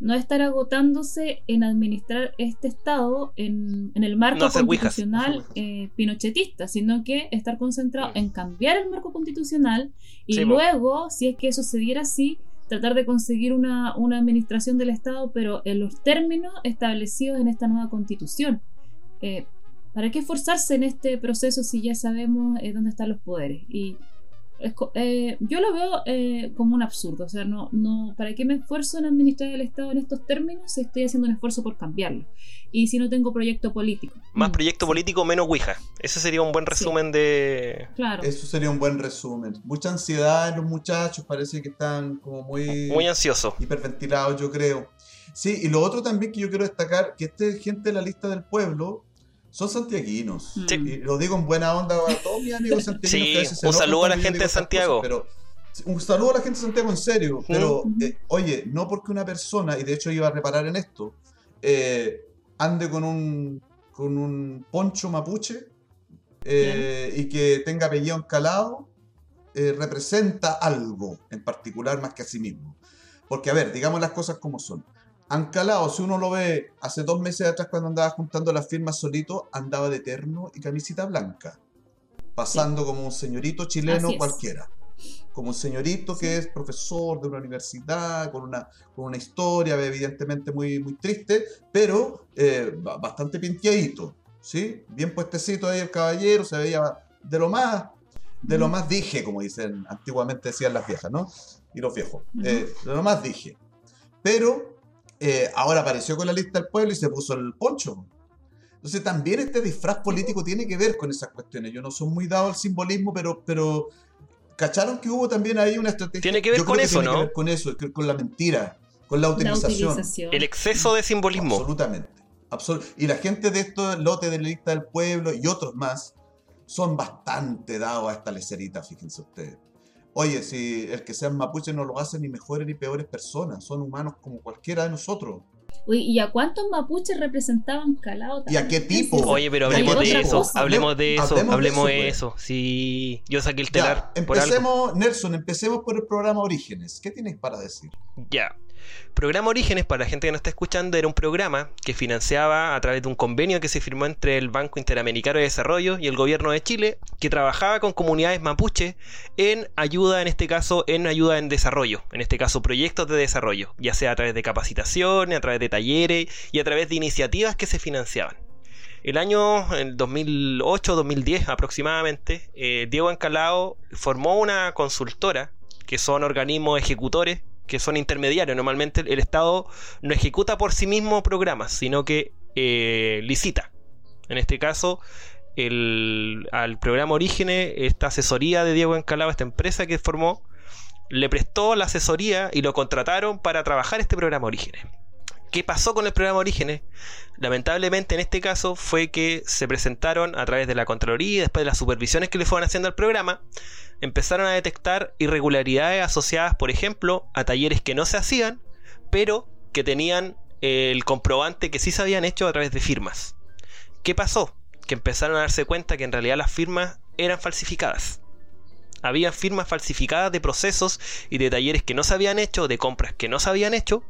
no estar agotándose en administrar este Estado en, el marco constitucional eh, pinochetista, sino que estar concentrado en cambiar el marco constitucional y luego, si es que eso se diera así, tratar de conseguir una, administración del Estado, pero en los términos establecidos en esta nueva constitución. Eh, ¿Para qué esforzarse en este proceso si ya sabemos eh, dónde están los poderes? Y eh, yo lo veo eh, como un absurdo. O sea, no, no, ¿para qué me esfuerzo en administrar el Estado en estos términos si estoy haciendo un esfuerzo por cambiarlo? Y si no tengo proyecto político. Más mm. proyecto político, menos Ouija. Ese sería un buen resumen de. Claro. Eso sería un buen resumen. Mucha ansiedad en los muchachos, parece que están como muy. Muy ansiosos. Hiperventilados, yo creo. Sí, y lo otro también que yo quiero destacar, que este gente de la lista del pueblo son santiaguinos. Y lo digo en buena onda a todos mis amigos santiaguinos. Sí, un saludo a la gente de Santiago. pero, un saludo a la gente de Santiago en serio. Pero, eh, oye, no porque una persona, y de hecho iba a reparar en esto, eh, ande con un, con un poncho mapuche eh, y que tenga apellido encalado, representa algo en particular más que a sí mismo. Porque, a ver, digamos las cosas como son. Ancalao, si uno lo ve hace dos meses atrás cuando andaba juntando las firmas solito, andaba de terno y camisita blanca, pasando como un señorito chileno cualquiera. Como un señorito que es profesor de una universidad, con una, con una historia evidentemente muy, muy triste, pero eh, bastante pinteadito, ¿sí? Bien puestecito ahí el caballero, se veía de lo más, de lo más dije, como dicen, antiguamente decían las viejas, ¿no? Y los viejos. Eh, de lo más dije. Pero eh, ahora apareció con la lista del pueblo y se puso el poncho. Entonces también este disfraz político tiene que ver con esas cuestiones. Yo no soy muy dado al simbolismo, pero, pero cacharon que hubo también ahí una estrategia. Tiene que ver con eso, ¿no? con eso, con la mentira, con la utilización. El exceso de simbolismo. Absolutamente. y la gente de estos lotes de la lista del pueblo y otros más son bastante dados a esta lecerita, fíjense ustedes. Oye, si el que sean mapuches no lo hacen ni mejores ni peores personas, son humanos como cualquiera de nosotros. Uy, ¿y a cuántos mapuches representaban Calao ¿Y a qué tipo? Oye, pero hablemos de eso, hablemos de eso, hablemos de eso. Pues. Si yo saqué el telar. empecemos, Nelson, empecemos por el programa Orígenes. ¿Qué tienes para decir? Ya. Programa Orígenes, para la gente que no está escuchando, era un programa que financiaba a través de un convenio que se firmó entre el Banco Interamericano de Desarrollo y el gobierno de Chile, que trabajaba con comunidades mapuche en ayuda, en este caso, en ayuda en desarrollo, en este caso proyectos de desarrollo, ya sea a través de capacitaciones, a través de talleres y a través de iniciativas que se financiaban. El año 2008-2010 aproximadamente, eh, Diego Encalao formó una consultora, que son organismos ejecutores que son intermediarios. Normalmente el Estado no ejecuta por sí mismo programas, sino que eh, licita. En este caso, el, al programa Orígenes, esta asesoría de Diego Encalaba, esta empresa que formó, le prestó la asesoría y lo contrataron para trabajar este programa Orígenes. ¿Qué pasó con el programa Orígenes? Lamentablemente en este caso fue que se presentaron a través de la Contraloría y después de las supervisiones que le fueron haciendo al programa, empezaron a detectar irregularidades asociadas, por ejemplo, a talleres que no se hacían, pero que tenían el comprobante que sí se habían hecho a través de firmas. ¿Qué pasó? Que empezaron a darse cuenta que en realidad las firmas eran falsificadas. Había firmas falsificadas de procesos y de talleres que no se habían hecho, de compras que no se habían hecho,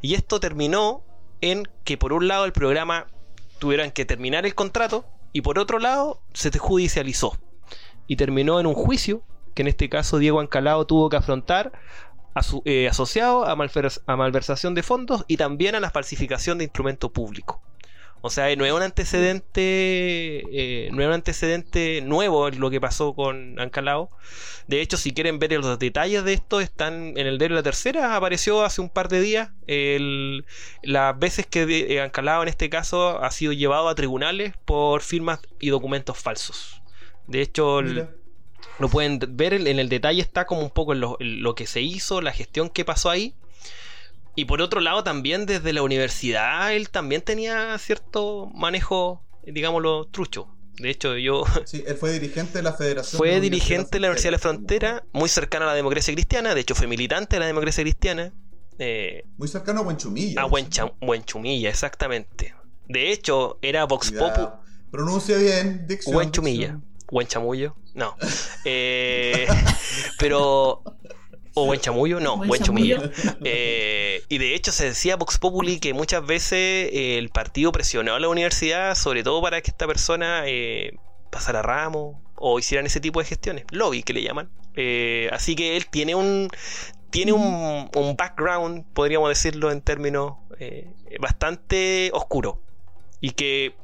y esto terminó en que por un lado el programa tuvieran que terminar el contrato y por otro lado se judicializó y terminó en un juicio que en este caso Diego Ancalao tuvo que afrontar eh, asociado a, a malversación de fondos y también a la falsificación de instrumento público. O sea, no es un antecedente, eh, no es un antecedente nuevo lo que pasó con Ancalao. De hecho, si quieren ver los detalles de esto, están en el diario La Tercera. Apareció hace un par de días las veces que eh, Ancalao, en este caso, ha sido llevado a tribunales por firmas y documentos falsos. De hecho, lo pueden ver en el detalle, está como un poco en lo que se hizo, la gestión que pasó ahí. Y por otro lado, también desde la universidad, él también tenía cierto manejo, digámoslo, trucho. De hecho, yo. Sí, él fue dirigente de la Federación. Fue dirigente de la Universidad de la Frontera, muy cercano a la democracia cristiana. De hecho, fue militante de la democracia cristiana. Eh, muy cercano a Buenchumilla. A Buenchumilla, exactamente. De hecho, era Vox Popu. Pronuncia bien, dicción. Buenchumilla. Buenchamullo. No. Eh, pero o buen chamullo, no, buen, chumillo. Eh, y de hecho se decía Vox Populi que muchas veces eh, el partido presionó a la universidad, sobre todo para que esta persona eh, pasara ramo o hicieran ese tipo de gestiones, lobby que le llaman. así que él tiene un tiene un, un background, podríamos decirlo en términos bastante oscuro y que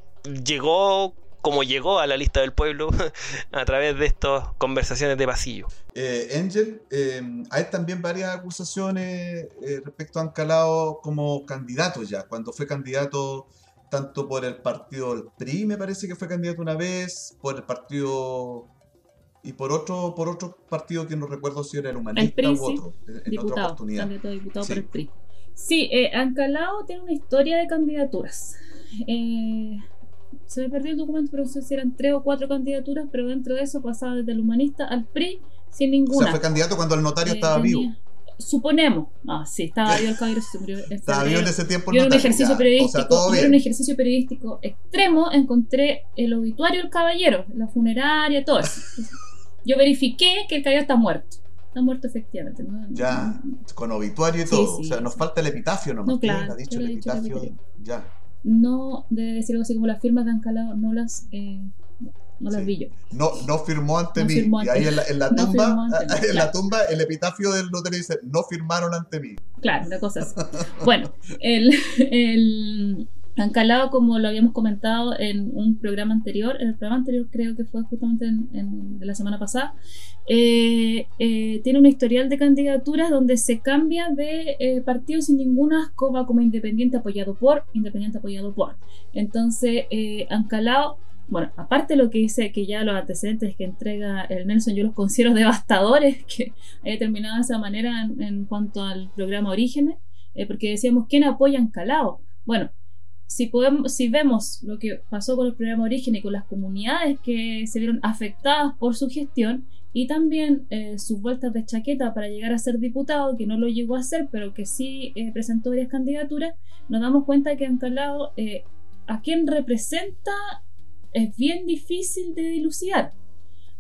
llegó como llegó a la lista del pueblo a través de estas conversaciones de pasillo. Eh, Angel, eh, hay también varias acusaciones eh, respecto a Ancalao como candidato ya, cuando fue candidato tanto por el partido del PRI, me parece que fue candidato una vez, por el partido y por otro por otro partido que no recuerdo si era el humanista u otro, en otra oportunidad. Candidato diputado por el PRI. Sí, Ancalao tiene una historia de candidaturas. Eh, se me perdió el documento, pero no sé si eran tres o cuatro candidaturas, pero dentro de eso pasaba desde el humanista al PRI sin ninguna. O sea, fue candidato cuando el notario eh, estaba vivo. Suponemos. Ah, sí, estaba vivo el caballero. estaba vivo en ese tiempo el Yo un ejercicio periodístico, un ejercicio periodístico extremo, encontré el obituario del caballero, la funeraria, todo eso. Yo verifiqué que el caballero está muerto. Está muerto efectivamente. Ya, con obituario y todo. O sea, nos falta el epitafio nomás. No, claro. Ha dicho el epitafio, ya no debe decir algo así como las firmas de Ancalao no las eh, no las vi yo. No, no firmó ante mí. y ahí en la, en la tumba, en la tumba, el epitafio del notario dice, no firmaron ante mí. Claro, una cosa así. bueno, el, el Ancalao, como lo habíamos comentado en un programa anterior, en el programa anterior creo que fue justamente en, de la semana pasada, eh, eh, tiene un historial de candidaturas donde se cambia de eh, partido sin ninguna escoba como independiente apoyado por, independiente apoyado por. Entonces, Ancalao, bueno, aparte de lo que dice que ya los antecedentes que entrega el Nelson, yo los considero devastadores que haya terminado de esa manera en, cuanto al programa Orígenes, porque decíamos, ¿quién apoya a? Bueno, si, podemos, si vemos lo que pasó con el programa Origen y con las comunidades que se vieron afectadas por su gestión y también eh, sus vueltas de chaqueta para llegar a ser diputado, que no lo llegó a hacer, pero que sí eh, presentó varias candidaturas, nos damos cuenta que Ancalao eh, a quien representa es bien difícil de dilucidar.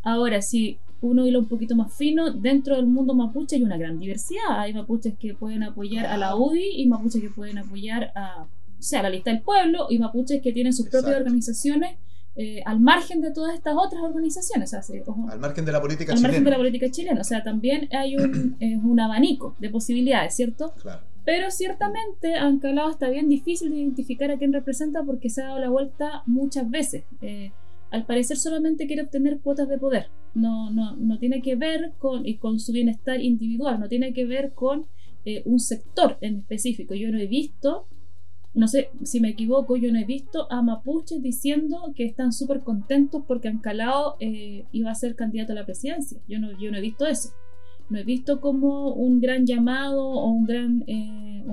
Ahora, si uno hilo un poquito más fino, dentro del mundo mapuche hay una gran diversidad. Hay mapuches que pueden apoyar a la UDI y mapuches que pueden apoyar a sea, la lista del pueblo y mapuches que tienen sus propias organizaciones eh, al margen de todas estas otras organizaciones. al margen de la política chilena. Al margen de la política chilena. O sea, también hay un, un abanico de posibilidades, ¿cierto? Claro. Pero ciertamente, Ancalado está bien difícil de identificar a quién representa porque se ha dado la vuelta muchas veces. Eh, al parecer solamente quiere obtener cuotas de poder. No, no, no tiene que ver con, y con su bienestar individual, no tiene que ver con eh, un sector en específico. Yo no he visto no sé si me equivoco, yo no he visto a mapuches diciendo que están súper contentos porque Ancalao eh, iba a ser candidato a la presidencia. Yo no, yo no he visto eso. No he visto como un gran llamado o un gran eh,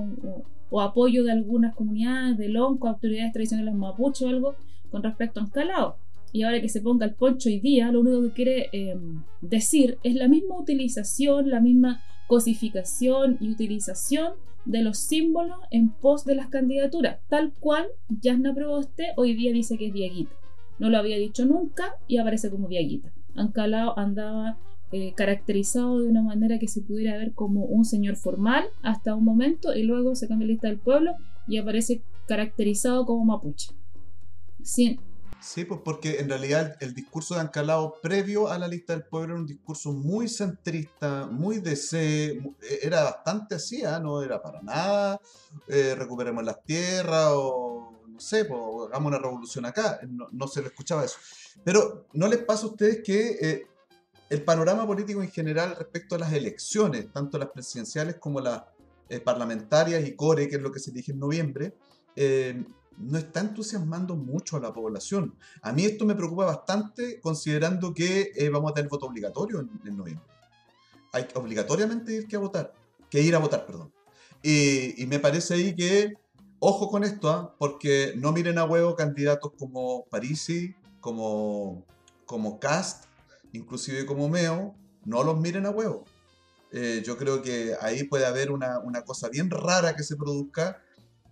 o, apoyo de algunas comunidades, de lonco, autoridades tradicionales mapuches o algo con respecto a Ancalao. Y ahora que se ponga el poncho hoy día, lo único que quiere eh, decir es la misma utilización, la misma cosificación y utilización de los símbolos en pos de las candidaturas, tal cual Yasna Proboste hoy día dice que es Diaguita. No lo había dicho nunca y aparece como Diaguita. Ancalao andaba eh, caracterizado de una manera que se pudiera ver como un señor formal hasta un momento y luego se cambia la lista del pueblo y aparece caracterizado como mapuche. Sí, pues porque en realidad el, discurso de Ancalao previo a la lista del pueblo era un discurso muy centrista, muy de C, era bastante así, ¿ah? no era para nada, eh, recuperemos las tierras o no sé, pues, hagamos una revolución acá, no, se le escuchaba eso. Pero ¿no les pasa a ustedes que eh, el panorama político en general respecto a las elecciones, tanto las presidenciales como las eh, parlamentarias y core, que es lo que se dije en noviembre, no está entusiasmando mucho a la población. A mí esto me preocupa bastante considerando que eh, vamos a tener voto obligatorio en, noviembre. Hay obligatoriamente ir que a votar, que ir a votar, perdón. Y, me parece ahí que, ojo con esto, ¿ah? porque no miren a huevo candidatos como Parisi, como, como Cast, inclusive como Meo, no los miren a huevo. Eh, yo creo que ahí puede haber una, una cosa bien rara que se produzca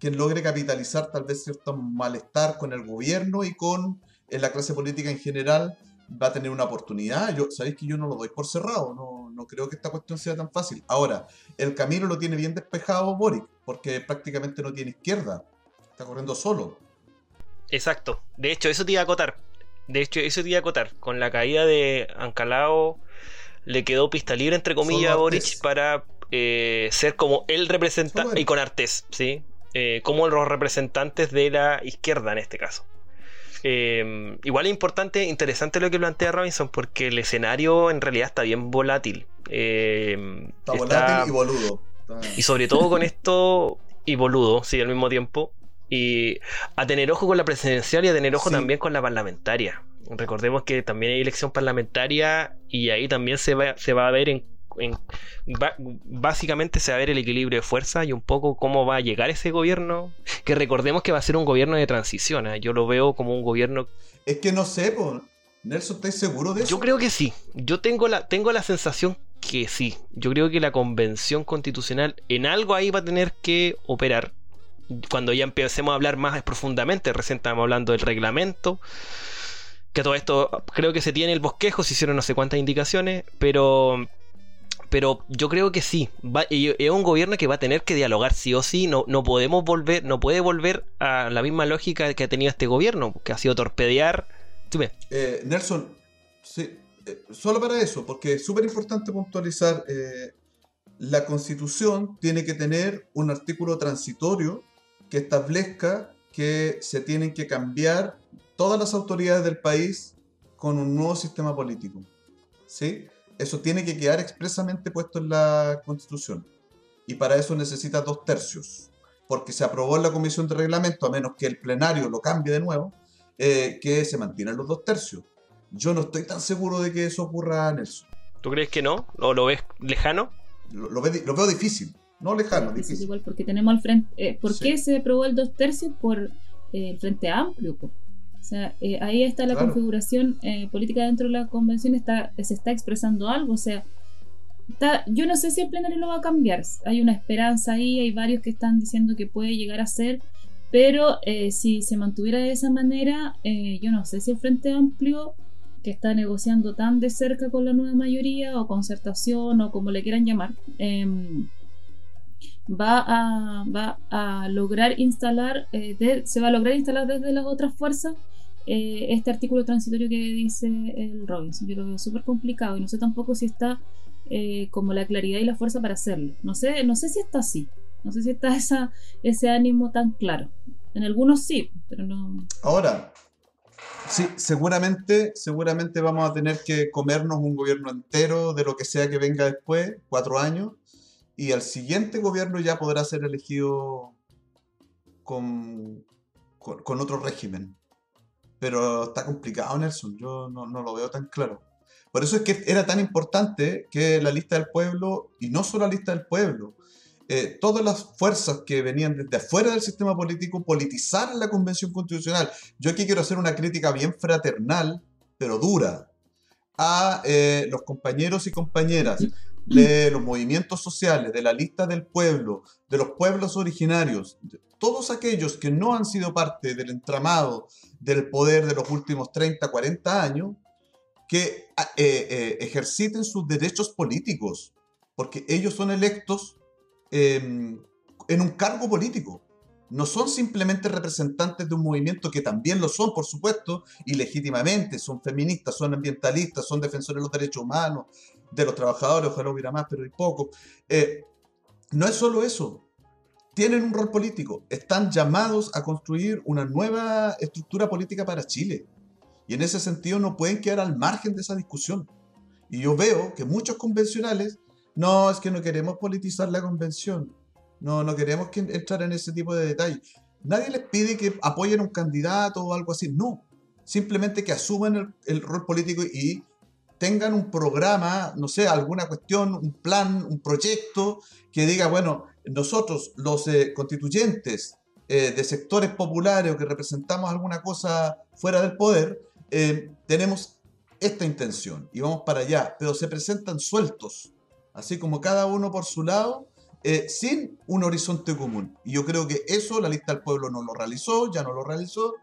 quien logre capitalizar tal vez cierto malestar con el gobierno y con eh, la clase política en general va a tener una oportunidad. Yo, sabéis que yo no lo doy por cerrado, no, no creo que esta cuestión sea tan fácil. Ahora, el camino lo tiene bien despejado Boric, porque prácticamente no tiene izquierda, está corriendo solo. Exacto, de hecho, eso te iba a acotar. De hecho, eso te iba a acotar. Con la caída de Ancalao le quedó pista libre, entre comillas, a Boric para eh, ser como el representante y con Artés, ¿sí? Eh, como los representantes de la izquierda en este caso. Eh, igual es importante, interesante lo que plantea Robinson, porque el escenario en realidad está bien volátil. Eh, está, volátil y boludo. Y sobre todo con esto y boludo, sí, al mismo tiempo. Y a tener ojo con la presidencial y a tener ojo también con la parlamentaria. Recordemos que también hay elección parlamentaria y ahí también se va, se va a ver en básicamente se va a ver el equilibrio de fuerza y un poco cómo va a llegar ese gobierno. Que recordemos que va a ser un gobierno de transición. ¿eh? Yo lo veo como un gobierno. Es que no sé, Nelson, ¿estás seguro de eso? Yo creo que sí. Yo tengo la, tengo la sensación que sí. Yo creo que la convención constitucional en algo ahí va a tener que operar. Cuando ya empecemos a hablar más profundamente, recién estábamos hablando del reglamento que todo esto creo que se tiene el bosquejo, se hicieron no sé cuántas indicaciones, pero pero yo creo que sí. es un gobierno que va a tener que dialogar sí o sí. No, no podemos volver, no puede volver a la misma lógica que ha tenido este gobierno, que ha sido torpedear. Eh, Nelson, eh, solo para eso, porque es súper importante puntualizar. Eh, la constitución tiene que tener un artículo transitorio que establezca que se tienen que cambiar todas las autoridades del país con un nuevo sistema político. ¿Sí? Eso tiene que quedar expresamente puesto en la Constitución. Y para eso necesita dos tercios, porque se aprobó en la Comisión de Reglamento, a menos que el plenario lo cambie de nuevo, eh, que se mantienen los dos tercios. Yo no estoy tan seguro de que eso ocurra, Nelson. ¿Tú crees que no? ¿O lo ves lejano? Lo, veo difícil, no lejano, difícil. Igual porque tenemos al frente. Eh, ¿Por qué se aprobó el dos tercios? Por eh, el Frente Amplio. O sea, eh, ahí está la configuración eh, política dentro de la convención, está, se está expresando algo. O sea, yo no sé si el plenario lo va a cambiar. Hay una esperanza ahí, hay varios que están diciendo que puede llegar a ser, pero eh, si se mantuviera de esa manera, yo no sé si el Frente Amplio, que está negociando tan de cerca con la nueva mayoría, o concertación, o como le quieran llamar, em, va a, va a lograr instalar, se va a lograr instalar desde las otras fuerzas eh, este artículo transitorio que dice el Robinson. Yo lo veo súper complicado y no sé tampoco si está eh, como la claridad y la fuerza para hacerlo. No sé, no sé si está así. No sé si está esa, ese ánimo tan claro. En algunos sí, pero no. Ahora, sí, seguramente, seguramente vamos a tener que comernos un gobierno entero de lo que sea que venga después, cuatro años, y el siguiente gobierno ya podrá ser elegido con, con otro régimen pero está complicado, Nelson. Yo no, lo veo tan claro. Por eso es que era tan importante que la lista del pueblo, y no solo la lista del pueblo, eh, todas las fuerzas que venían desde afuera del sistema político politizaran la convención constitucional. Yo aquí quiero hacer una crítica bien fraternal, pero dura, a eh, los compañeros y compañeras de los movimientos sociales, de la lista del pueblo, de los pueblos originarios, todos aquellos que no han sido parte del entramado del poder de los últimos 30, 40 años, que eh, eh, ejerciten sus derechos políticos, porque ellos son electos em, en un cargo político. No son simplemente representantes de un movimiento que también lo son, por supuesto, y legítimamente, son feministas, son ambientalistas, son defensores de los derechos humanos, de los trabajadores, ojalá hubiera más, pero hay poco. Eh, no es solo eso, tienen un rol político, están llamados a construir una nueva estructura política para Chile. Y en ese sentido no pueden quedar al margen de esa discusión. Y yo veo que muchos convencionales, no, es que no queremos politizar la convención, no, no queremos que entrar en ese tipo de detalles. Nadie les pide que apoyen a un candidato o algo así, no. Simplemente que asuman el, el rol político y tengan un programa, no sé, alguna cuestión, un plan, un proyecto que diga, bueno, nosotros los eh, constituyentes eh, de sectores populares o que representamos alguna cosa fuera del poder, eh, tenemos esta intención y vamos para allá, pero se presentan sueltos, así como cada uno por su lado, sin un horizonte común. Y yo creo que eso la lista del pueblo no lo realizó, ya no lo realizó,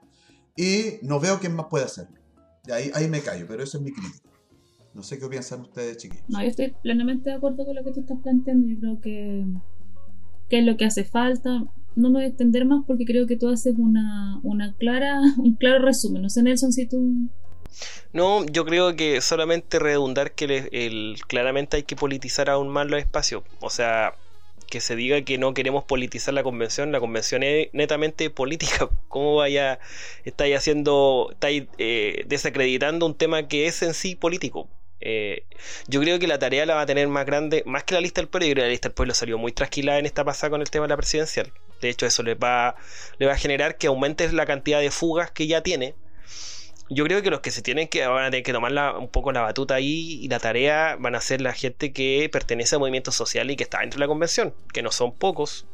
y no veo quién más puede hacerlo. Ahí, ahí me callo, pero eso es mi crítica. No sé qué piensan ustedes, chiquillos. No, yo estoy plenamente de acuerdo con lo que tú estás planteando. Yo creo que, que es lo que hace falta. No me voy a extender más porque creo que tú haces una, una clara, un claro resumen. No sé, Nelson, si tú no, yo creo que solamente redundar que el, claramente hay que politizar aún más los espacios. O sea, que se diga que no queremos politizar la convención, la convención es netamente política. ¿Cómo vaya, estáis haciendo, estáis eh, desacreditando un tema que es en sí político? Eh, yo creo que la tarea la va a tener más grande, más que la lista del pueblo. Yo creo que la lista del pueblo salió muy trasquilada en esta pasada con el tema de la presidencial. De hecho, eso le va, le va a generar que aumente la cantidad de fugas que ya tiene. Yo creo que los que se tienen que van a tener que tomar un poco la batuta ahí y la tarea van a ser la gente que pertenece a movimientos sociales y que está dentro de la convención, que no son pocos,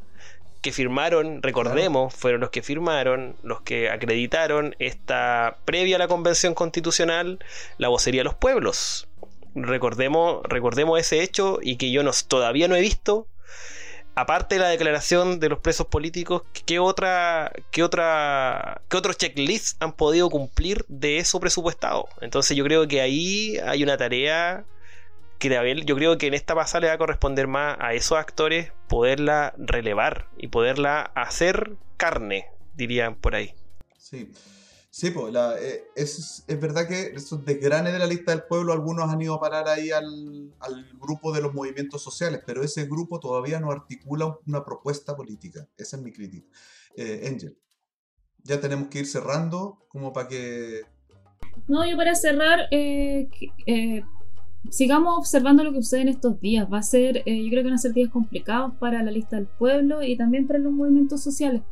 que firmaron, recordemos, fueron los que firmaron, los que acreditaron esta previa a la convención constitucional, la vocería de los pueblos recordemos, recordemos ese hecho y que yo no, todavía no he visto, aparte de la declaración de los presos políticos, ¿qué otra, qué otra, qué otros checklists han podido cumplir de eso presupuestado? Entonces yo creo que ahí hay una tarea que yo creo que en esta pasada le va a corresponder más a esos actores poderla relevar y poderla hacer carne, dirían por ahí. Sí. Sí, pues es, es, verdad que esos desgranes de la lista del pueblo, algunos han ido a parar ahí al, al, grupo de los movimientos sociales, pero ese grupo todavía no articula una propuesta política. Esa es mi crítica. Eh, Angel, ya tenemos que ir cerrando como para que... No, yo para cerrar, eh, eh, sigamos observando lo que sucede en estos días. Va a ser, yo creo que van a ser días complicados para la lista del pueblo y también para los movimientos sociales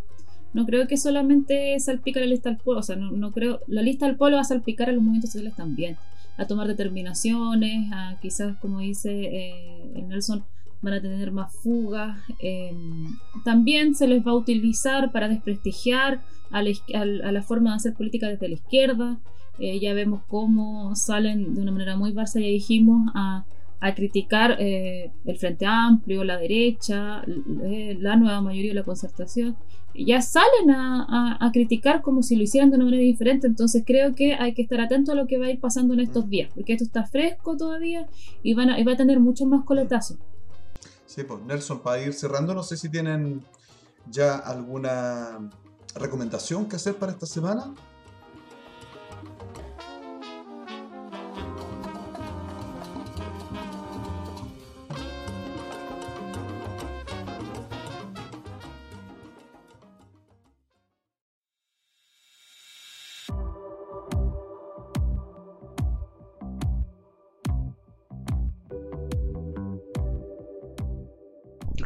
no creo que solamente salpica la lista del pueblo, o sea, no, creo, la lista del pueblo va a salpicar a los movimientos sociales también, a tomar determinaciones, a quizás, como dice eh, Nelson, van a tener más fugas. Em, también se les va a utilizar para desprestigiar a la, forma de hacer política desde la izquierda. Eh, ya vemos cómo salen de una manera muy barça, ya dijimos, a a criticar eh, el Frente Amplio, la derecha, eh, la nueva mayoría de la concertación, ya salen a, criticar como si lo hicieran de una manera diferente. Entonces creo que hay que estar atento a lo que va a ir pasando en estos días, porque esto está fresco todavía y, van va a tener muchos más coletazos. Sí, pues Nelson, para ir cerrando, no sé si tienen ya alguna recomendación que hacer para esta semana.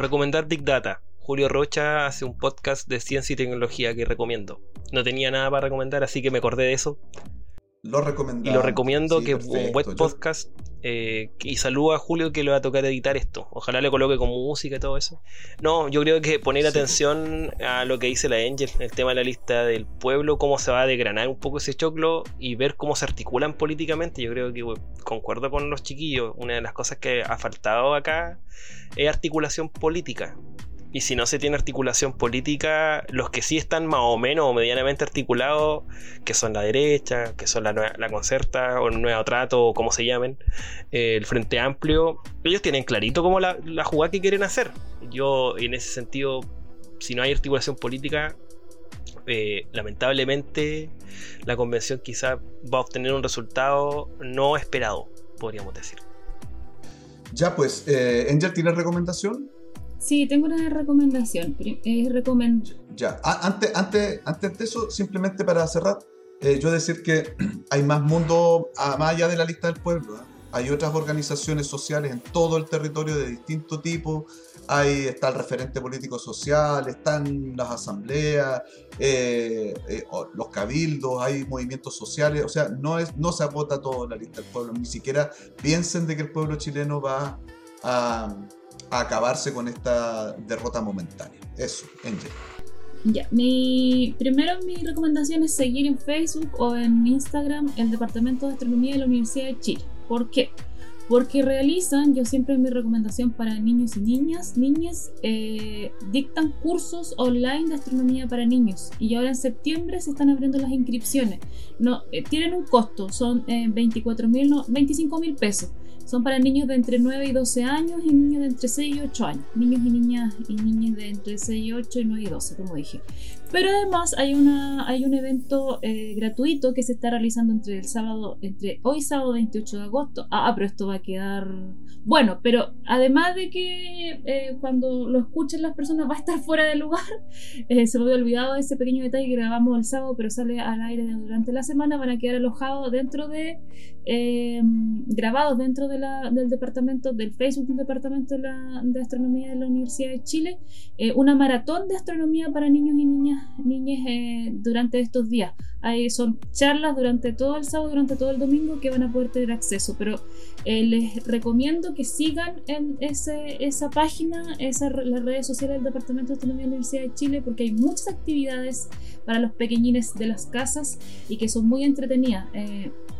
Recomendar Big Data. Julio Rocha hace un podcast de ciencia y tecnología que recomiendo. No tenía nada para recomendar, así que me acordé de eso. Lo recomiendo. Y lo recomiendo, que es un web podcast. Eh, y saludo a Julio que le va a tocar editar esto. Ojalá le coloque con música y todo eso. No, yo creo que poner atención a lo que dice la Angel, el tema de la lista del pueblo, cómo se va a degranar un poco ese choclo y ver cómo se articulan políticamente. Yo creo que concuerdo con los chiquillos. Una de las cosas que ha faltado acá es articulación política y si no se tiene articulación política, los que sí están más o menos o medianamente articulados, que son la derecha, que son la, la concerta o el nuevo trato o como se llamen, eh, el Frente Amplio, ellos tienen clarito cómo la, la jugada que quieren hacer. Yo en ese sentido, si no hay articulación política, eh, lamentablemente la convención quizá va a obtener un resultado no esperado, podríamos decir. Ya pues, eh, Angel, ¿tienes recomendación? Sí, tengo una recomendación. Eh, ya, antes, antes, antes de eso, simplemente para cerrar, eh, yo decir que hay más mundo más allá de la lista del pueblo. Hay otras organizaciones sociales en todo el territorio de distinto tipo, Ahí está el referente político social, están las asambleas, eh, eh, los cabildos, hay movimientos sociales, o sea, no, es, no se agota todo la lista del pueblo, ni siquiera piensen de que el pueblo chileno va a, acabarse con esta derrota momentánea. Eso, Angel. Ya, mi, primero mi recomendación es seguir en Facebook o en Instagram el Departamento de Astronomía de la Universidad de Chile. ¿Por qué? porque realizan, yo siempre mi recomendación para niños y niñas, niñas, eh, dictan cursos online de astronomía para niños y ahora en septiembre se están abriendo las inscripciones. No, eh, tienen un costo, son eh, 24 mil, no, 25 mil pesos. Son para niños de entre 9 y 12 años y niños de entre 6 y 8 años. Niños y niñas y niñas de entre 6 y 8 y 9 y 12, como dije. Pero además hay, una, hay un evento eh, gratuito que se está realizando entre el sábado, entre hoy sábado 28 de agosto. Ah, pero esto va a quedar bueno, pero además de que eh, cuando lo escuchen las personas va a estar fuera de lugar, eh, se me había olvidado ese pequeño detalle que grabamos el sábado, pero sale al aire durante la semana, van a quedar alojados dentro de, grabados dentro de del departamento, del Facebook del departamento de, astronomía de la Universidad de Chile, eh, una maratón de astronomía para niños y niñas, niñas eh, durante estos días. Ahí son charlas durante todo el sábado, durante todo el domingo que van a poder tener acceso, pero eh, les recomiendo que sigan en ese, esa página, esa, las redes sociales del Departamento de Astronomía de la Universidad de Chile, porque hay muchas actividades para los pequeñines de las casas y que son muy entretenidas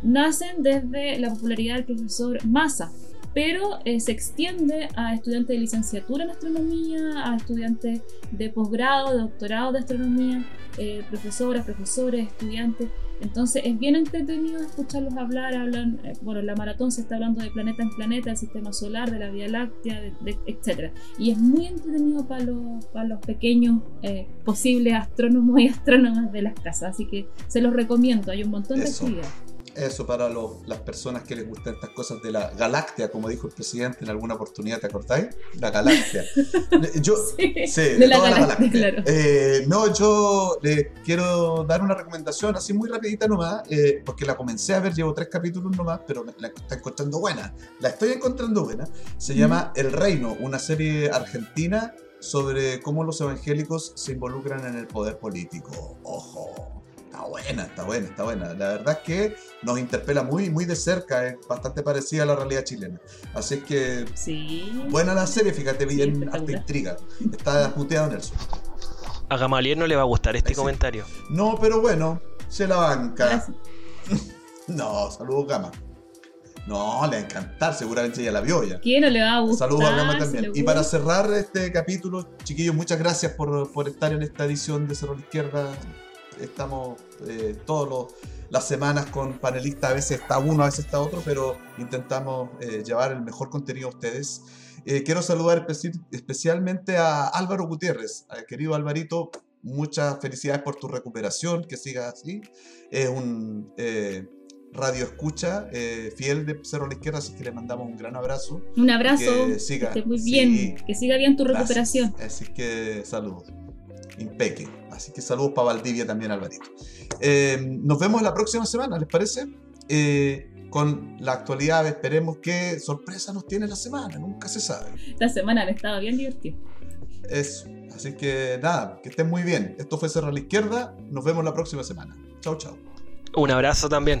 nacen desde la popularidad del profesor Massa, pero eh, se extiende a estudiantes de licenciatura en astronomía, a estudiantes de posgrado, de doctorado de astronomía, eh, profesoras, profesores, estudiantes. Entonces es bien entretenido escucharlos hablar, hablan, eh, bueno, la maratón se está hablando de planeta en planeta, del sistema solar, de la Vía Láctea, etc. Y es muy entretenido para los, para los pequeños posibles astrónomos y astrónomas de las casas, así que se los recomiendo, hay un montón de actividades. Eso para las personas que les gustan estas cosas de la galaxia, como dijo el presidente en alguna oportunidad, ¿te acordáis? La galaxia. Yo, sí, de, la galaxia, Claro. Eh, no, yo les quiero dar una recomendación así muy rapidita nomás, eh, porque la comencé a ver, llevo tres capítulos nomás, pero la estoy encontrando buena. La estoy encontrando buena. Se llama El Reino, una serie argentina sobre cómo los evangélicos se involucran en el poder político. Ojo está buena, está buena, está buena. La verdad es que nos interpela muy, muy de cerca, es bastante parecida a la realidad chilena. Así es que, sí. buena la serie, fíjate bien, hasta intriga. Está puteado Nelson. A Gamaliel no le va a gustar este comentario. No, pero bueno, se la banca. no, saludos Gama. No, le va a encantar, seguramente ella la vio ya. ¿Quién no le va a gustar? Saludos a Gama también. Y para cerrar este capítulo, chiquillos, muchas gracias por, por estar en esta edición de Cerro la Izquierda estamos eh, todas las semanas con panelistas, a veces está uno, a veces está otro, pero intentamos eh, llevar el mejor contenido a ustedes. Eh, quiero saludar especialmente a Álvaro Gutiérrez, querido Alvarito, muchas felicidades por tu recuperación, que sigas así. Es un radio escucha fiel de Cerro a la Izquierda, así que le mandamos un gran abrazo. Un abrazo, que, siga, muy bien, que siga bien tu recuperación. Así que saludos impeque. Así que saludos para Valdivia también, Alvarito. Eh, nos vemos la próxima semana, ¿les parece? Eh, con la actualidad, esperemos qué sorpresa nos tiene la semana, nunca se sabe. Esta semana han estado bien divertido. Eso, así que nada, que estén muy bien. Esto fue Cerro a la Izquierda, nos vemos la próxima semana. Chao, chao. Un abrazo también.